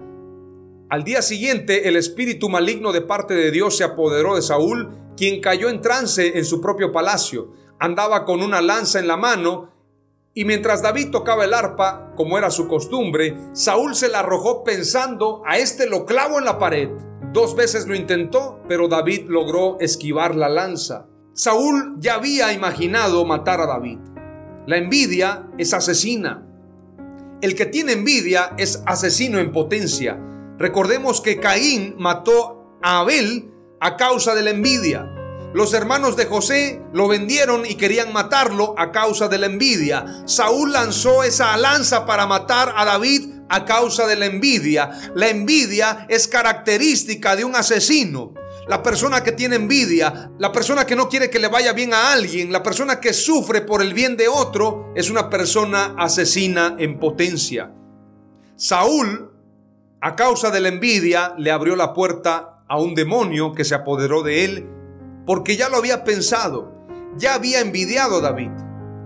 Al día siguiente, el espíritu maligno de parte de Dios se apoderó de Saúl, quien cayó en trance en su propio palacio. Andaba con una lanza en la mano y mientras David tocaba el arpa, como era su costumbre, Saúl se la arrojó pensando, a este lo clavo en la pared. Dos veces lo intentó, pero David logró esquivar la lanza. Saúl ya había imaginado matar a David. La envidia es asesina. El que tiene envidia es asesino en potencia. Recordemos que Caín mató a Abel a causa de la envidia. Los hermanos de José lo vendieron y querían matarlo a causa de la envidia. Saúl lanzó esa lanza para matar a David a causa de la envidia. La envidia es característica de un asesino. La persona que tiene envidia, la persona que no quiere que le vaya bien a alguien, la persona que sufre por el bien de otro, es una persona asesina en potencia. Saúl, a causa de la envidia, le abrió la puerta a un demonio que se apoderó de él, porque ya lo había pensado, ya había envidiado a David.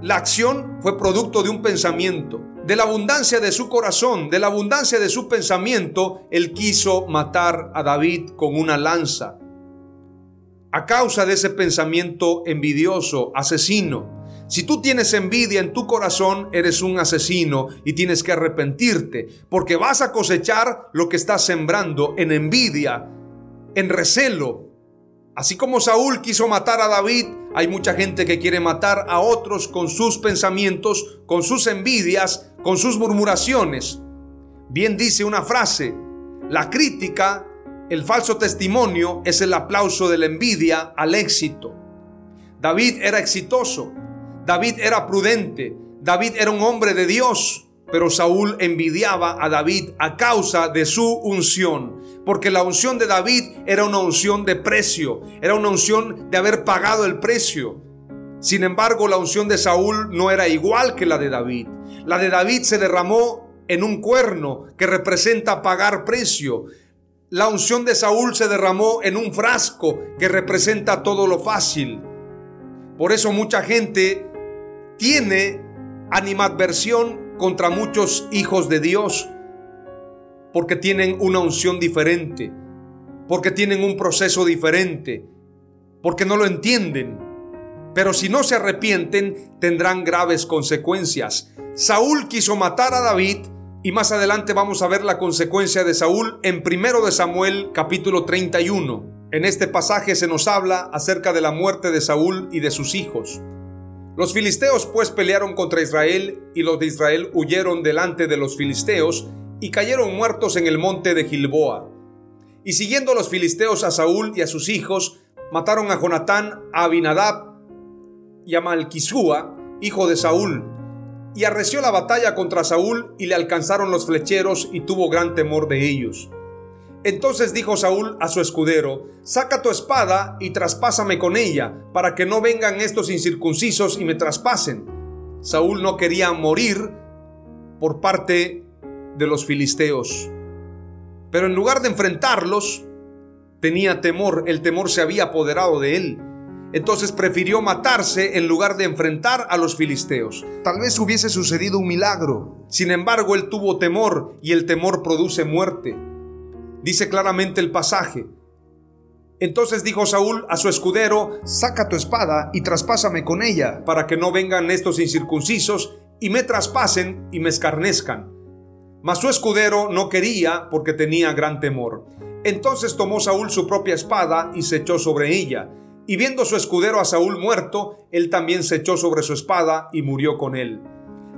La acción fue producto de un pensamiento. De la abundancia de su corazón, de la abundancia de su pensamiento, él quiso matar a David con una lanza. A causa de ese pensamiento envidioso, asesino. Si tú tienes envidia en tu corazón, eres un asesino y tienes que arrepentirte, porque vas a cosechar lo que estás sembrando en envidia, en recelo. Así como Saúl quiso matar a David, hay mucha gente que quiere matar a otros con sus pensamientos, con sus envidias, con sus murmuraciones. Bien dice una frase, la crítica, el falso testimonio es el aplauso de la envidia al éxito. David era exitoso, David era prudente, David era un hombre de Dios, pero Saúl envidiaba a David a causa de su unción, porque la unción de David era una unción de precio, era una unción de haber pagado el precio. Sin embargo, la unción de Saúl no era igual que la de David. La de David se derramó en un cuerno que representa pagar precio. La unción de Saúl se derramó en un frasco que representa todo lo fácil. Por eso mucha gente tiene animadversión contra muchos hijos de Dios, porque tienen una unción diferente, porque tienen un proceso diferente, porque no lo entienden. Pero si no se arrepienten, tendrán graves consecuencias. Saúl quiso matar a David y más adelante vamos a ver la consecuencia de Saúl en primero de Samuel capítulo 31. En este pasaje se nos habla acerca de la muerte de Saúl y de sus hijos. Los filisteos pues pelearon contra Israel y los de Israel huyeron delante de los filisteos y cayeron muertos en el monte de Gilboa. Y siguiendo los filisteos a Saúl y a sus hijos, mataron a Jonatán, a Abinadab y a Malquisúa, hijo de Saúl, y arreció la batalla contra Saúl y le alcanzaron los flecheros y tuvo gran temor de ellos. Entonces dijo Saúl a su escudero, saca tu espada y traspásame con ella, para que no vengan estos incircuncisos y me traspasen. Saúl no quería morir por parte de los filisteos, pero en lugar de enfrentarlos, tenía temor, el temor se había apoderado de él entonces prefirió matarse en lugar de enfrentar a los filisteos. Tal vez hubiese sucedido un milagro. Sin embargo, él tuvo temor y el temor produce muerte. Dice claramente el pasaje. Entonces dijo Saúl a su escudero, saca tu espada y traspásame con ella, para que no vengan estos incircuncisos y me traspasen y me escarnezcan. Mas su escudero no quería porque tenía gran temor. Entonces tomó Saúl su propia espada y se echó sobre ella y viendo su escudero a Saúl muerto, él también se echó sobre su espada y murió con él.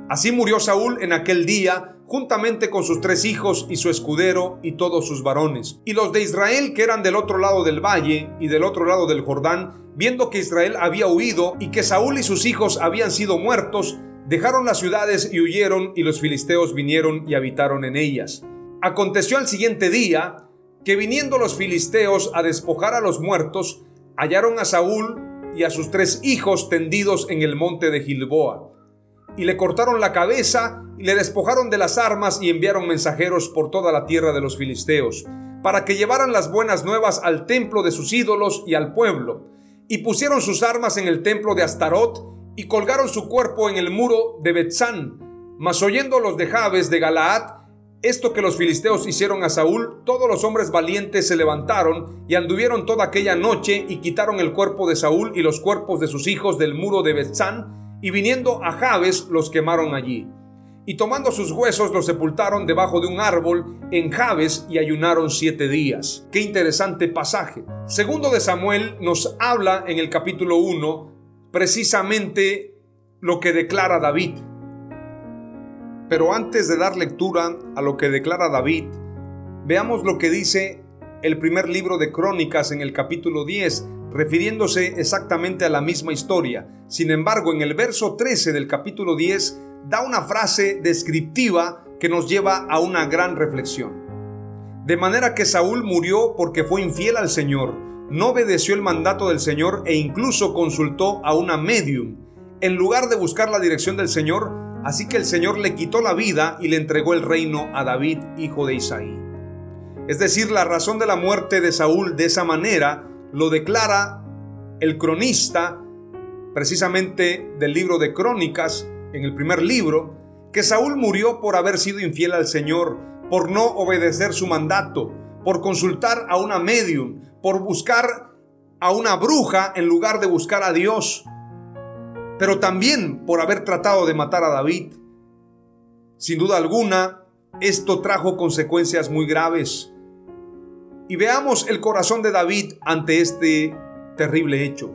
Así murió Saúl en aquel día, juntamente con sus tres hijos y su escudero y todos sus varones. Y los de Israel que eran del otro lado del valle y del otro lado del Jordán, viendo que Israel había huido y que Saúl y sus hijos habían sido muertos, dejaron las ciudades y huyeron y los filisteos vinieron y habitaron en ellas. Aconteció al siguiente día que viniendo los filisteos a despojar a los muertos, hallaron a Saúl y a sus tres hijos tendidos en el monte de Gilboa y le cortaron la cabeza y le despojaron de las armas y enviaron mensajeros por toda la tierra de los filisteos, para que llevaran las buenas nuevas al templo de sus ídolos y al pueblo. Y pusieron sus armas en el templo de Astarot y colgaron su cuerpo en el muro de Betzán. Mas oyendo los de Jabes de Galaad, esto que los filisteos hicieron a Saúl, todos los hombres valientes se levantaron y anduvieron toda aquella noche y quitaron el cuerpo de Saúl y los cuerpos de sus hijos del muro de Betzán y viniendo a Jabes los quemaron allí. Y tomando sus huesos los sepultaron debajo de un árbol en Jabes y ayunaron siete días. Qué interesante pasaje. Segundo de Samuel nos habla en el capítulo 1 precisamente lo que declara David. Pero antes de dar lectura a lo que declara David, veamos lo que dice el primer libro de Crónicas en el capítulo 10, refiriéndose exactamente a la misma historia. Sin embargo, en el verso 13 del capítulo 10 da una frase descriptiva que nos lleva a una gran reflexión. De manera que Saúl murió porque fue infiel al Señor, no obedeció el mandato del Señor e incluso consultó a una medium, en lugar de buscar la dirección del Señor, así que el Señor le quitó la vida y le entregó el reino a David, hijo de Isaí. Es decir, la razón de la muerte de Saúl de esa manera lo declara el cronista, precisamente del libro de Crónicas, en el primer libro, que Saúl murió por haber sido infiel al Señor, por no obedecer su mandato, por consultar a una medium, por buscar a una bruja en lugar de buscar a Dios, pero también por haber tratado de matar a David. Sin duda alguna, esto trajo consecuencias muy graves. Y veamos el corazón de David ante este terrible hecho.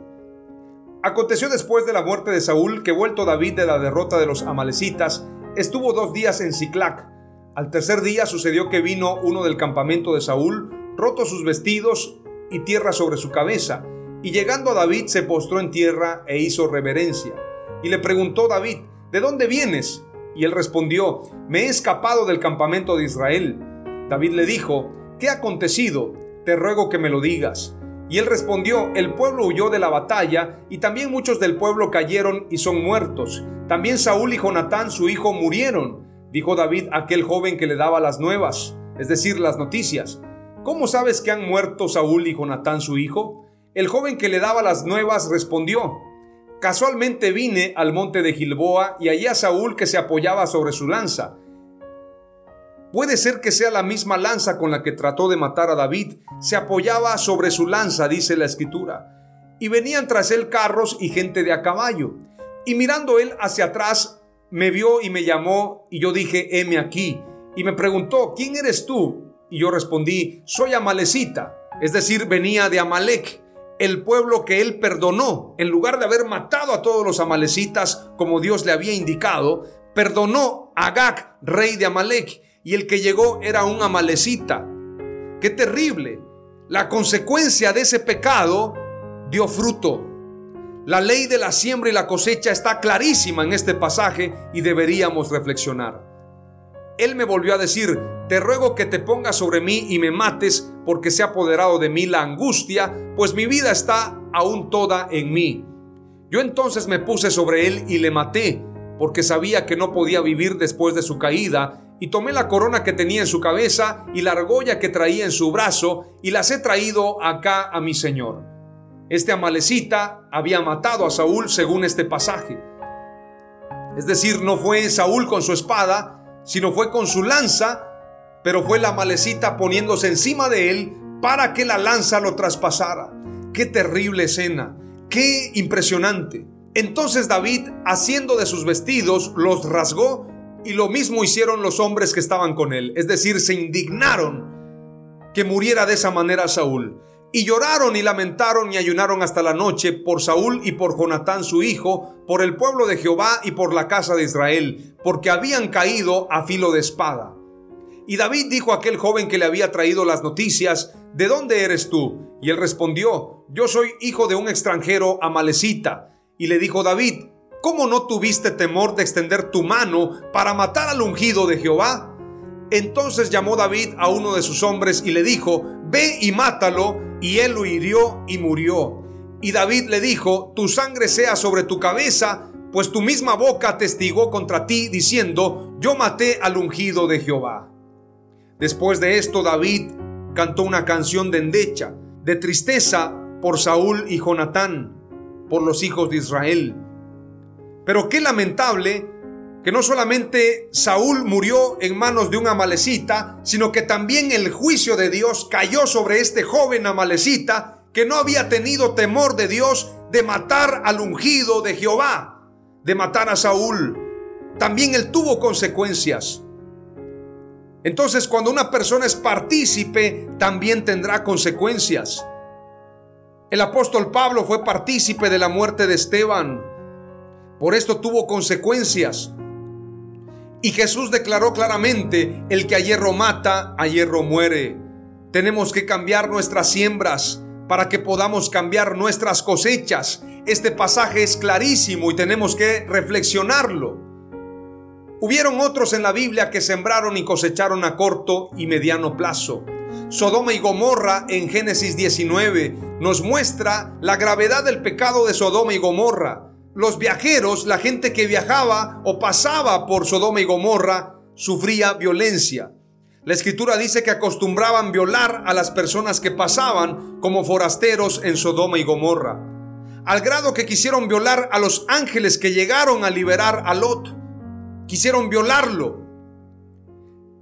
Aconteció después de la muerte de Saúl que vuelto David de la derrota de los amalecitas, estuvo dos días en Ciclac. Al tercer día sucedió que vino uno del campamento de Saúl, roto sus vestidos y tierra sobre su cabeza, y llegando a David se postró en tierra e hizo reverencia. Y le preguntó David, ¿de dónde vienes? Y él respondió, me he escapado del campamento de Israel. David le dijo, ¿qué ha acontecido? Te ruego que me lo digas. Y él respondió, el pueblo huyó de la batalla y también muchos del pueblo cayeron y son muertos. También Saúl y Jonatán, su hijo, murieron. Dijo David aquel joven que le daba las nuevas, es decir, las noticias. ¿Cómo sabes que han muerto Saúl y Jonatán, su hijo? El joven que le daba las nuevas respondió, Casualmente vine al monte de Gilboa y allí a Saúl que se apoyaba sobre su lanza. Puede ser que sea la misma lanza con la que trató de matar a David. Se apoyaba sobre su lanza, dice la escritura. Y venían tras él carros y gente de a caballo. Y mirando él hacia atrás, me vio y me llamó, y yo dije, heme aquí. Y me preguntó, ¿quién eres tú? Y yo respondí, soy Amalecita, es decir, venía de Amalek, el pueblo que él perdonó. En lugar de haber matado a todos los amalecitas como Dios le había indicado, perdonó a Agag, rey de Amalek y el que llegó era un amalecita. ¡Qué terrible! La consecuencia de ese pecado dio fruto. La ley de la siembra y la cosecha está clarísima en este pasaje y deberíamos reflexionar. Él me volvió a decir, te ruego que te pongas sobre mí y me mates porque se ha apoderado de mí la angustia, pues mi vida está aún toda en mí. Yo entonces me puse sobre él y le maté, porque sabía que no podía vivir después de su caída y tomé la corona que tenía en su cabeza y la argolla que traía en su brazo y las he traído acá a mi señor. Este amalecita había matado a Saúl según este pasaje. Es decir, no fue Saúl con su espada, sino fue con su lanza, pero fue la amalecita poniéndose encima de él para que la lanza lo traspasara. Qué terrible escena, qué impresionante. Entonces David, haciendo de sus vestidos, los rasgó y lo mismo hicieron los hombres que estaban con él, es decir, se indignaron que muriera de esa manera Saúl. Y lloraron y lamentaron y ayunaron hasta la noche por Saúl y por Jonatán su hijo, por el pueblo de Jehová y por la casa de Israel, porque habían caído a filo de espada. Y David dijo a aquel joven que le había traído las noticias, ¿de dónde eres tú? Y él respondió, yo soy hijo de un extranjero amalecita. Y le dijo David, ¿cómo no tuviste temor de extender tu mano para matar al ungido de Jehová? Entonces llamó David a uno de sus hombres y le dijo, ve y mátalo, y él lo hirió y murió. Y David le dijo, tu sangre sea sobre tu cabeza, pues tu misma boca testigó contra ti, diciendo, yo maté al ungido de Jehová. Después de esto, David cantó una canción de endecha, de tristeza por Saúl y Jonatán, por los hijos de Israel. Pero qué lamentable que no solamente Saúl murió en manos de un amalecita, sino que también el juicio de Dios cayó sobre este joven amalecita que no había tenido temor de Dios de matar al ungido de Jehová, de matar a Saúl. También él tuvo consecuencias. Entonces cuando una persona es partícipe, también tendrá consecuencias. El apóstol Pablo fue partícipe de la muerte de Esteban. Por esto tuvo consecuencias. Y Jesús declaró claramente, el que a hierro mata, a hierro muere. Tenemos que cambiar nuestras siembras para que podamos cambiar nuestras cosechas. Este pasaje es clarísimo y tenemos que reflexionarlo. Hubieron otros en la Biblia que sembraron y cosecharon a corto y mediano plazo. Sodoma y Gomorra en Génesis 19 nos muestra la gravedad del pecado de Sodoma y Gomorra los viajeros, la gente que viajaba o pasaba por Sodoma y Gomorra, sufría violencia. La escritura dice que acostumbraban violar a las personas que pasaban como forasteros en Sodoma y Gomorra, al grado que quisieron violar a los ángeles que llegaron a liberar a Lot. Quisieron violarlo.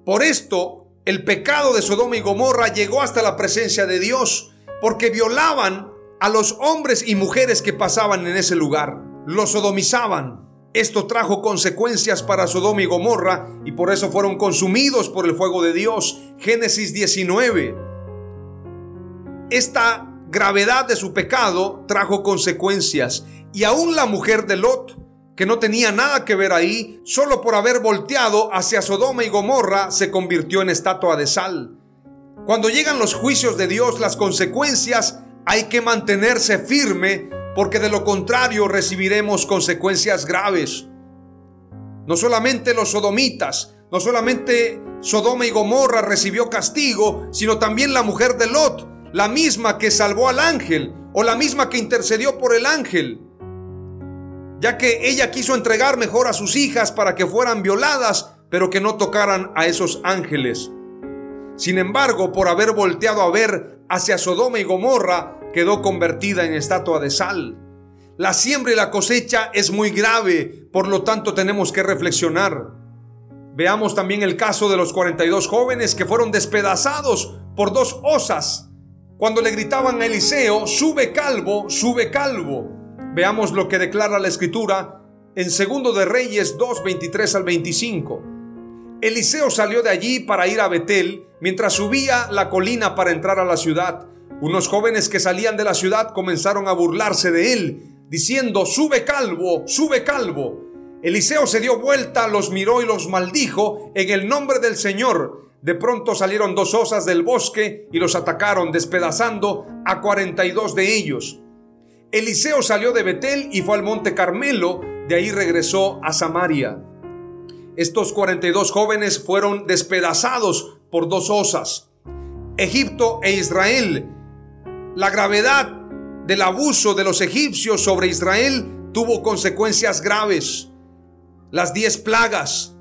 Por esto, el pecado de Sodoma y Gomorra llegó hasta la presencia de Dios, porque violaban a los hombres y mujeres que pasaban en ese lugar los sodomizaban. Esto trajo consecuencias para Sodoma y Gomorra y por eso fueron consumidos por el fuego de Dios. Génesis 19. Esta gravedad de su pecado trajo consecuencias y aún la mujer de Lot, que no tenía nada que ver ahí, solo por haber volteado hacia Sodoma y Gomorra, se convirtió en estatua de sal. Cuando llegan los juicios de Dios, las consecuencias, hay que mantenerse firme porque de lo contrario recibiremos consecuencias graves. No solamente los sodomitas, no solamente Sodoma y Gomorra recibió castigo, sino también la mujer de Lot, la misma que salvó al ángel o la misma que intercedió por el ángel, ya que ella quiso entregar mejor a sus hijas para que fueran violadas, pero que no tocaran a esos ángeles. Sin embargo, por haber volteado a ver hacia Sodoma y Gomorra, quedó convertida en estatua de sal. La siembra y la cosecha es muy grave, por lo tanto tenemos que reflexionar. Veamos también el caso de los 42 jóvenes que fueron despedazados por dos osas. Cuando le gritaban a Eliseo, sube calvo, sube calvo. Veamos lo que declara la escritura en segundo de Reyes 2, 23 al 25. Eliseo salió de allí para ir a Betel mientras subía la colina para entrar a la ciudad. Unos jóvenes que salían de la ciudad comenzaron a burlarse de él, diciendo, sube calvo, sube calvo. Eliseo se dio vuelta, los miró y los maldijo en el nombre del Señor. De pronto salieron dos osas del bosque y los atacaron, despedazando a 42 de ellos. Eliseo salió de Betel y fue al monte Carmelo, de ahí regresó a Samaria. Estos 42 jóvenes fueron despedazados por dos osas. Egipto e Israel la gravedad del abuso de los egipcios sobre Israel tuvo consecuencias graves. Las diez plagas,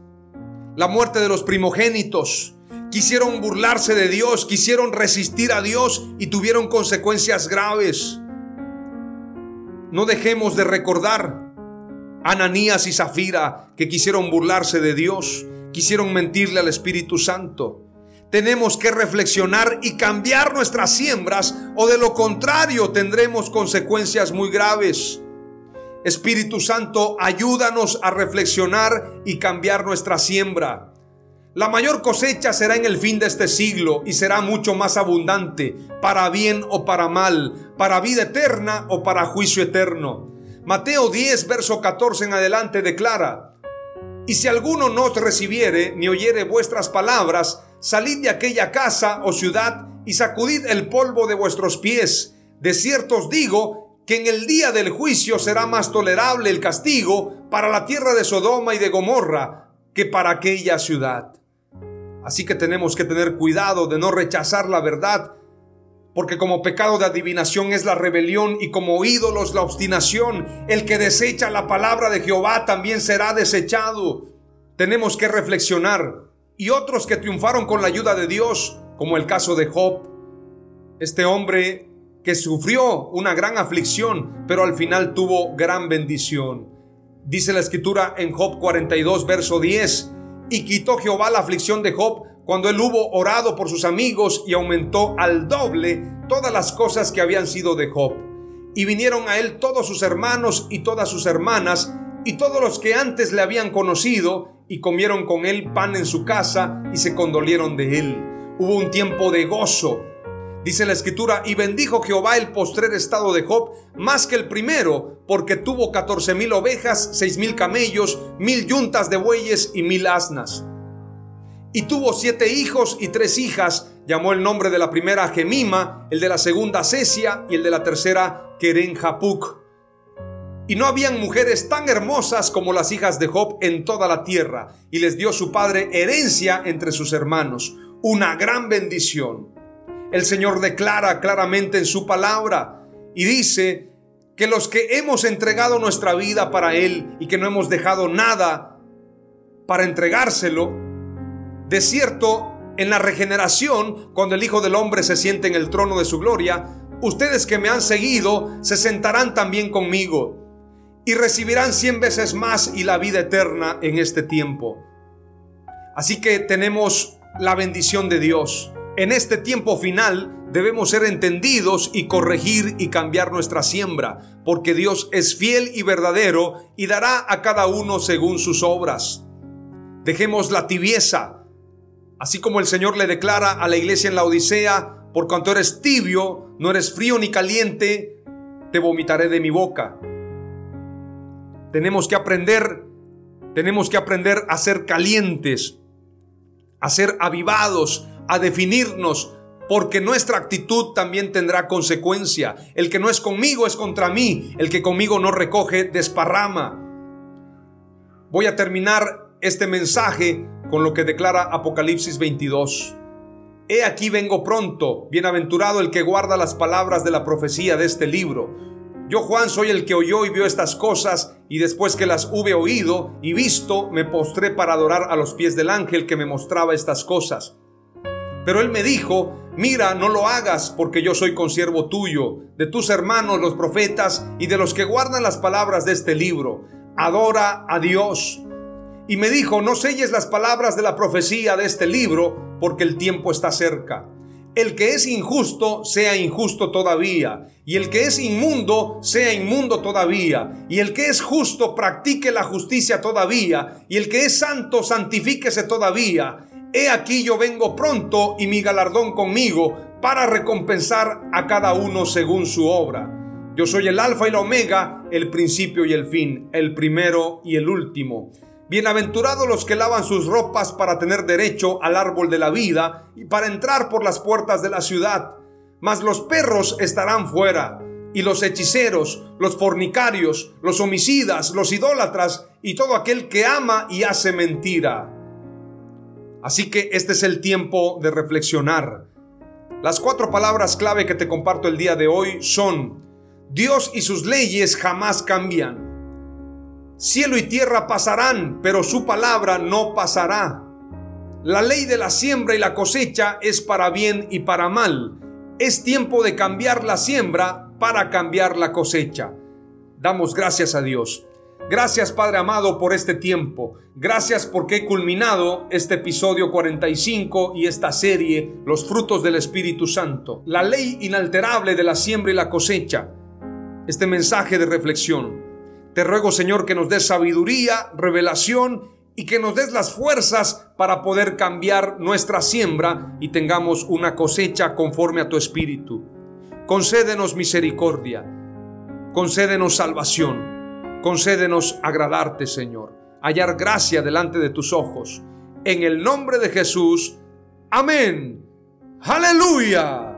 la muerte de los primogénitos, quisieron burlarse de Dios, quisieron resistir a Dios y tuvieron consecuencias graves. No dejemos de recordar Ananías y Zafira que quisieron burlarse de Dios, quisieron mentirle al Espíritu Santo tenemos que reflexionar y cambiar nuestras siembras o de lo contrario tendremos consecuencias muy graves. Espíritu Santo, ayúdanos a reflexionar y cambiar nuestra siembra. La mayor cosecha será en el fin de este siglo y será mucho más abundante, para bien o para mal, para vida eterna o para juicio eterno. Mateo 10, verso 14 en adelante declara, Y si alguno no os recibiere ni oyere vuestras palabras, salid de aquella casa o ciudad y sacudid el polvo de vuestros pies. De cierto os digo que en el día del juicio será más tolerable el castigo para la tierra de Sodoma y de Gomorra que para aquella ciudad. Así que tenemos que tener cuidado de no rechazar la verdad, porque como pecado de adivinación es la rebelión y como ídolos la obstinación, el que desecha la palabra de Jehová también será desechado. Tenemos que reflexionar. Y otros que triunfaron con la ayuda de Dios, como el caso de Job, este hombre que sufrió una gran aflicción, pero al final tuvo gran bendición. Dice la escritura en Job 42, verso 10, y quitó Jehová la aflicción de Job cuando él hubo orado por sus amigos y aumentó al doble todas las cosas que habían sido de Job. Y vinieron a él todos sus hermanos y todas sus hermanas y todos los que antes le habían conocido y comieron con él pan en su casa y se condolieron de él. Hubo un tiempo de gozo. Dice la escritura, y bendijo Jehová el postrer estado de Job más que el primero, porque tuvo catorce mil ovejas, seis mil camellos, mil yuntas de bueyes y mil asnas. Y tuvo siete hijos y tres hijas. Llamó el nombre de la primera Gemima, el de la segunda Cesia y el de la tercera Keren Japuc. Y no habían mujeres tan hermosas como las hijas de Job en toda la tierra. Y les dio su padre herencia entre sus hermanos. Una gran bendición. El Señor declara claramente en su palabra y dice que los que hemos entregado nuestra vida para Él y que no hemos dejado nada para entregárselo, de cierto, en la regeneración, cuando el Hijo del Hombre se siente en el trono de su gloria, ustedes que me han seguido se sentarán también conmigo y recibirán cien veces más y la vida eterna en este tiempo. Así que tenemos la bendición de Dios. En este tiempo final debemos ser entendidos y corregir y cambiar nuestra siembra, porque Dios es fiel y verdadero y dará a cada uno según sus obras. Dejemos la tibieza, así como el Señor le declara a la iglesia en la Odisea, por cuanto eres tibio, no eres frío ni caliente, te vomitaré de mi boca. Tenemos que aprender, tenemos que aprender a ser calientes, a ser avivados, a definirnos porque nuestra actitud también tendrá consecuencia. El que no es conmigo es contra mí, el que conmigo no recoge desparrama. Voy a terminar este mensaje con lo que declara Apocalipsis 22. He aquí vengo pronto, bienaventurado el que guarda las palabras de la profecía de este libro. Yo Juan soy el que oyó y vio estas cosas, y después que las hube oído y visto, me postré para adorar a los pies del ángel que me mostraba estas cosas. Pero él me dijo, mira, no lo hagas, porque yo soy consiervo tuyo, de tus hermanos los profetas y de los que guardan las palabras de este libro. Adora a Dios. Y me dijo, no selles las palabras de la profecía de este libro, porque el tiempo está cerca. El que es injusto, sea injusto todavía. Y el que es inmundo, sea inmundo todavía. Y el que es justo, practique la justicia todavía. Y el que es santo, santifíquese todavía. He aquí yo vengo pronto y mi galardón conmigo para recompensar a cada uno según su obra. Yo soy el alfa y la omega, el principio y el fin, el primero y el último. Bienaventurados los que lavan sus ropas para tener derecho al árbol de la vida y para entrar por las puertas de la ciudad. Mas los perros estarán fuera, y los hechiceros, los fornicarios, los homicidas, los idólatras y todo aquel que ama y hace mentira. Así que este es el tiempo de reflexionar. Las cuatro palabras clave que te comparto el día de hoy son, Dios y sus leyes jamás cambian. Cielo y tierra pasarán, pero su palabra no pasará. La ley de la siembra y la cosecha es para bien y para mal. Es tiempo de cambiar la siembra para cambiar la cosecha. Damos gracias a Dios. Gracias Padre amado por este tiempo. Gracias porque he culminado este episodio 45 y esta serie, Los frutos del Espíritu Santo. La ley inalterable de la siembra y la cosecha. Este mensaje de reflexión. Te ruego Señor que nos des sabiduría, revelación y que nos des las fuerzas para poder cambiar nuestra siembra y tengamos una cosecha conforme a tu espíritu. Concédenos misericordia, concédenos salvación, concédenos agradarte, Señor, hallar gracia delante de tus ojos. En el nombre de Jesús, amén. Aleluya.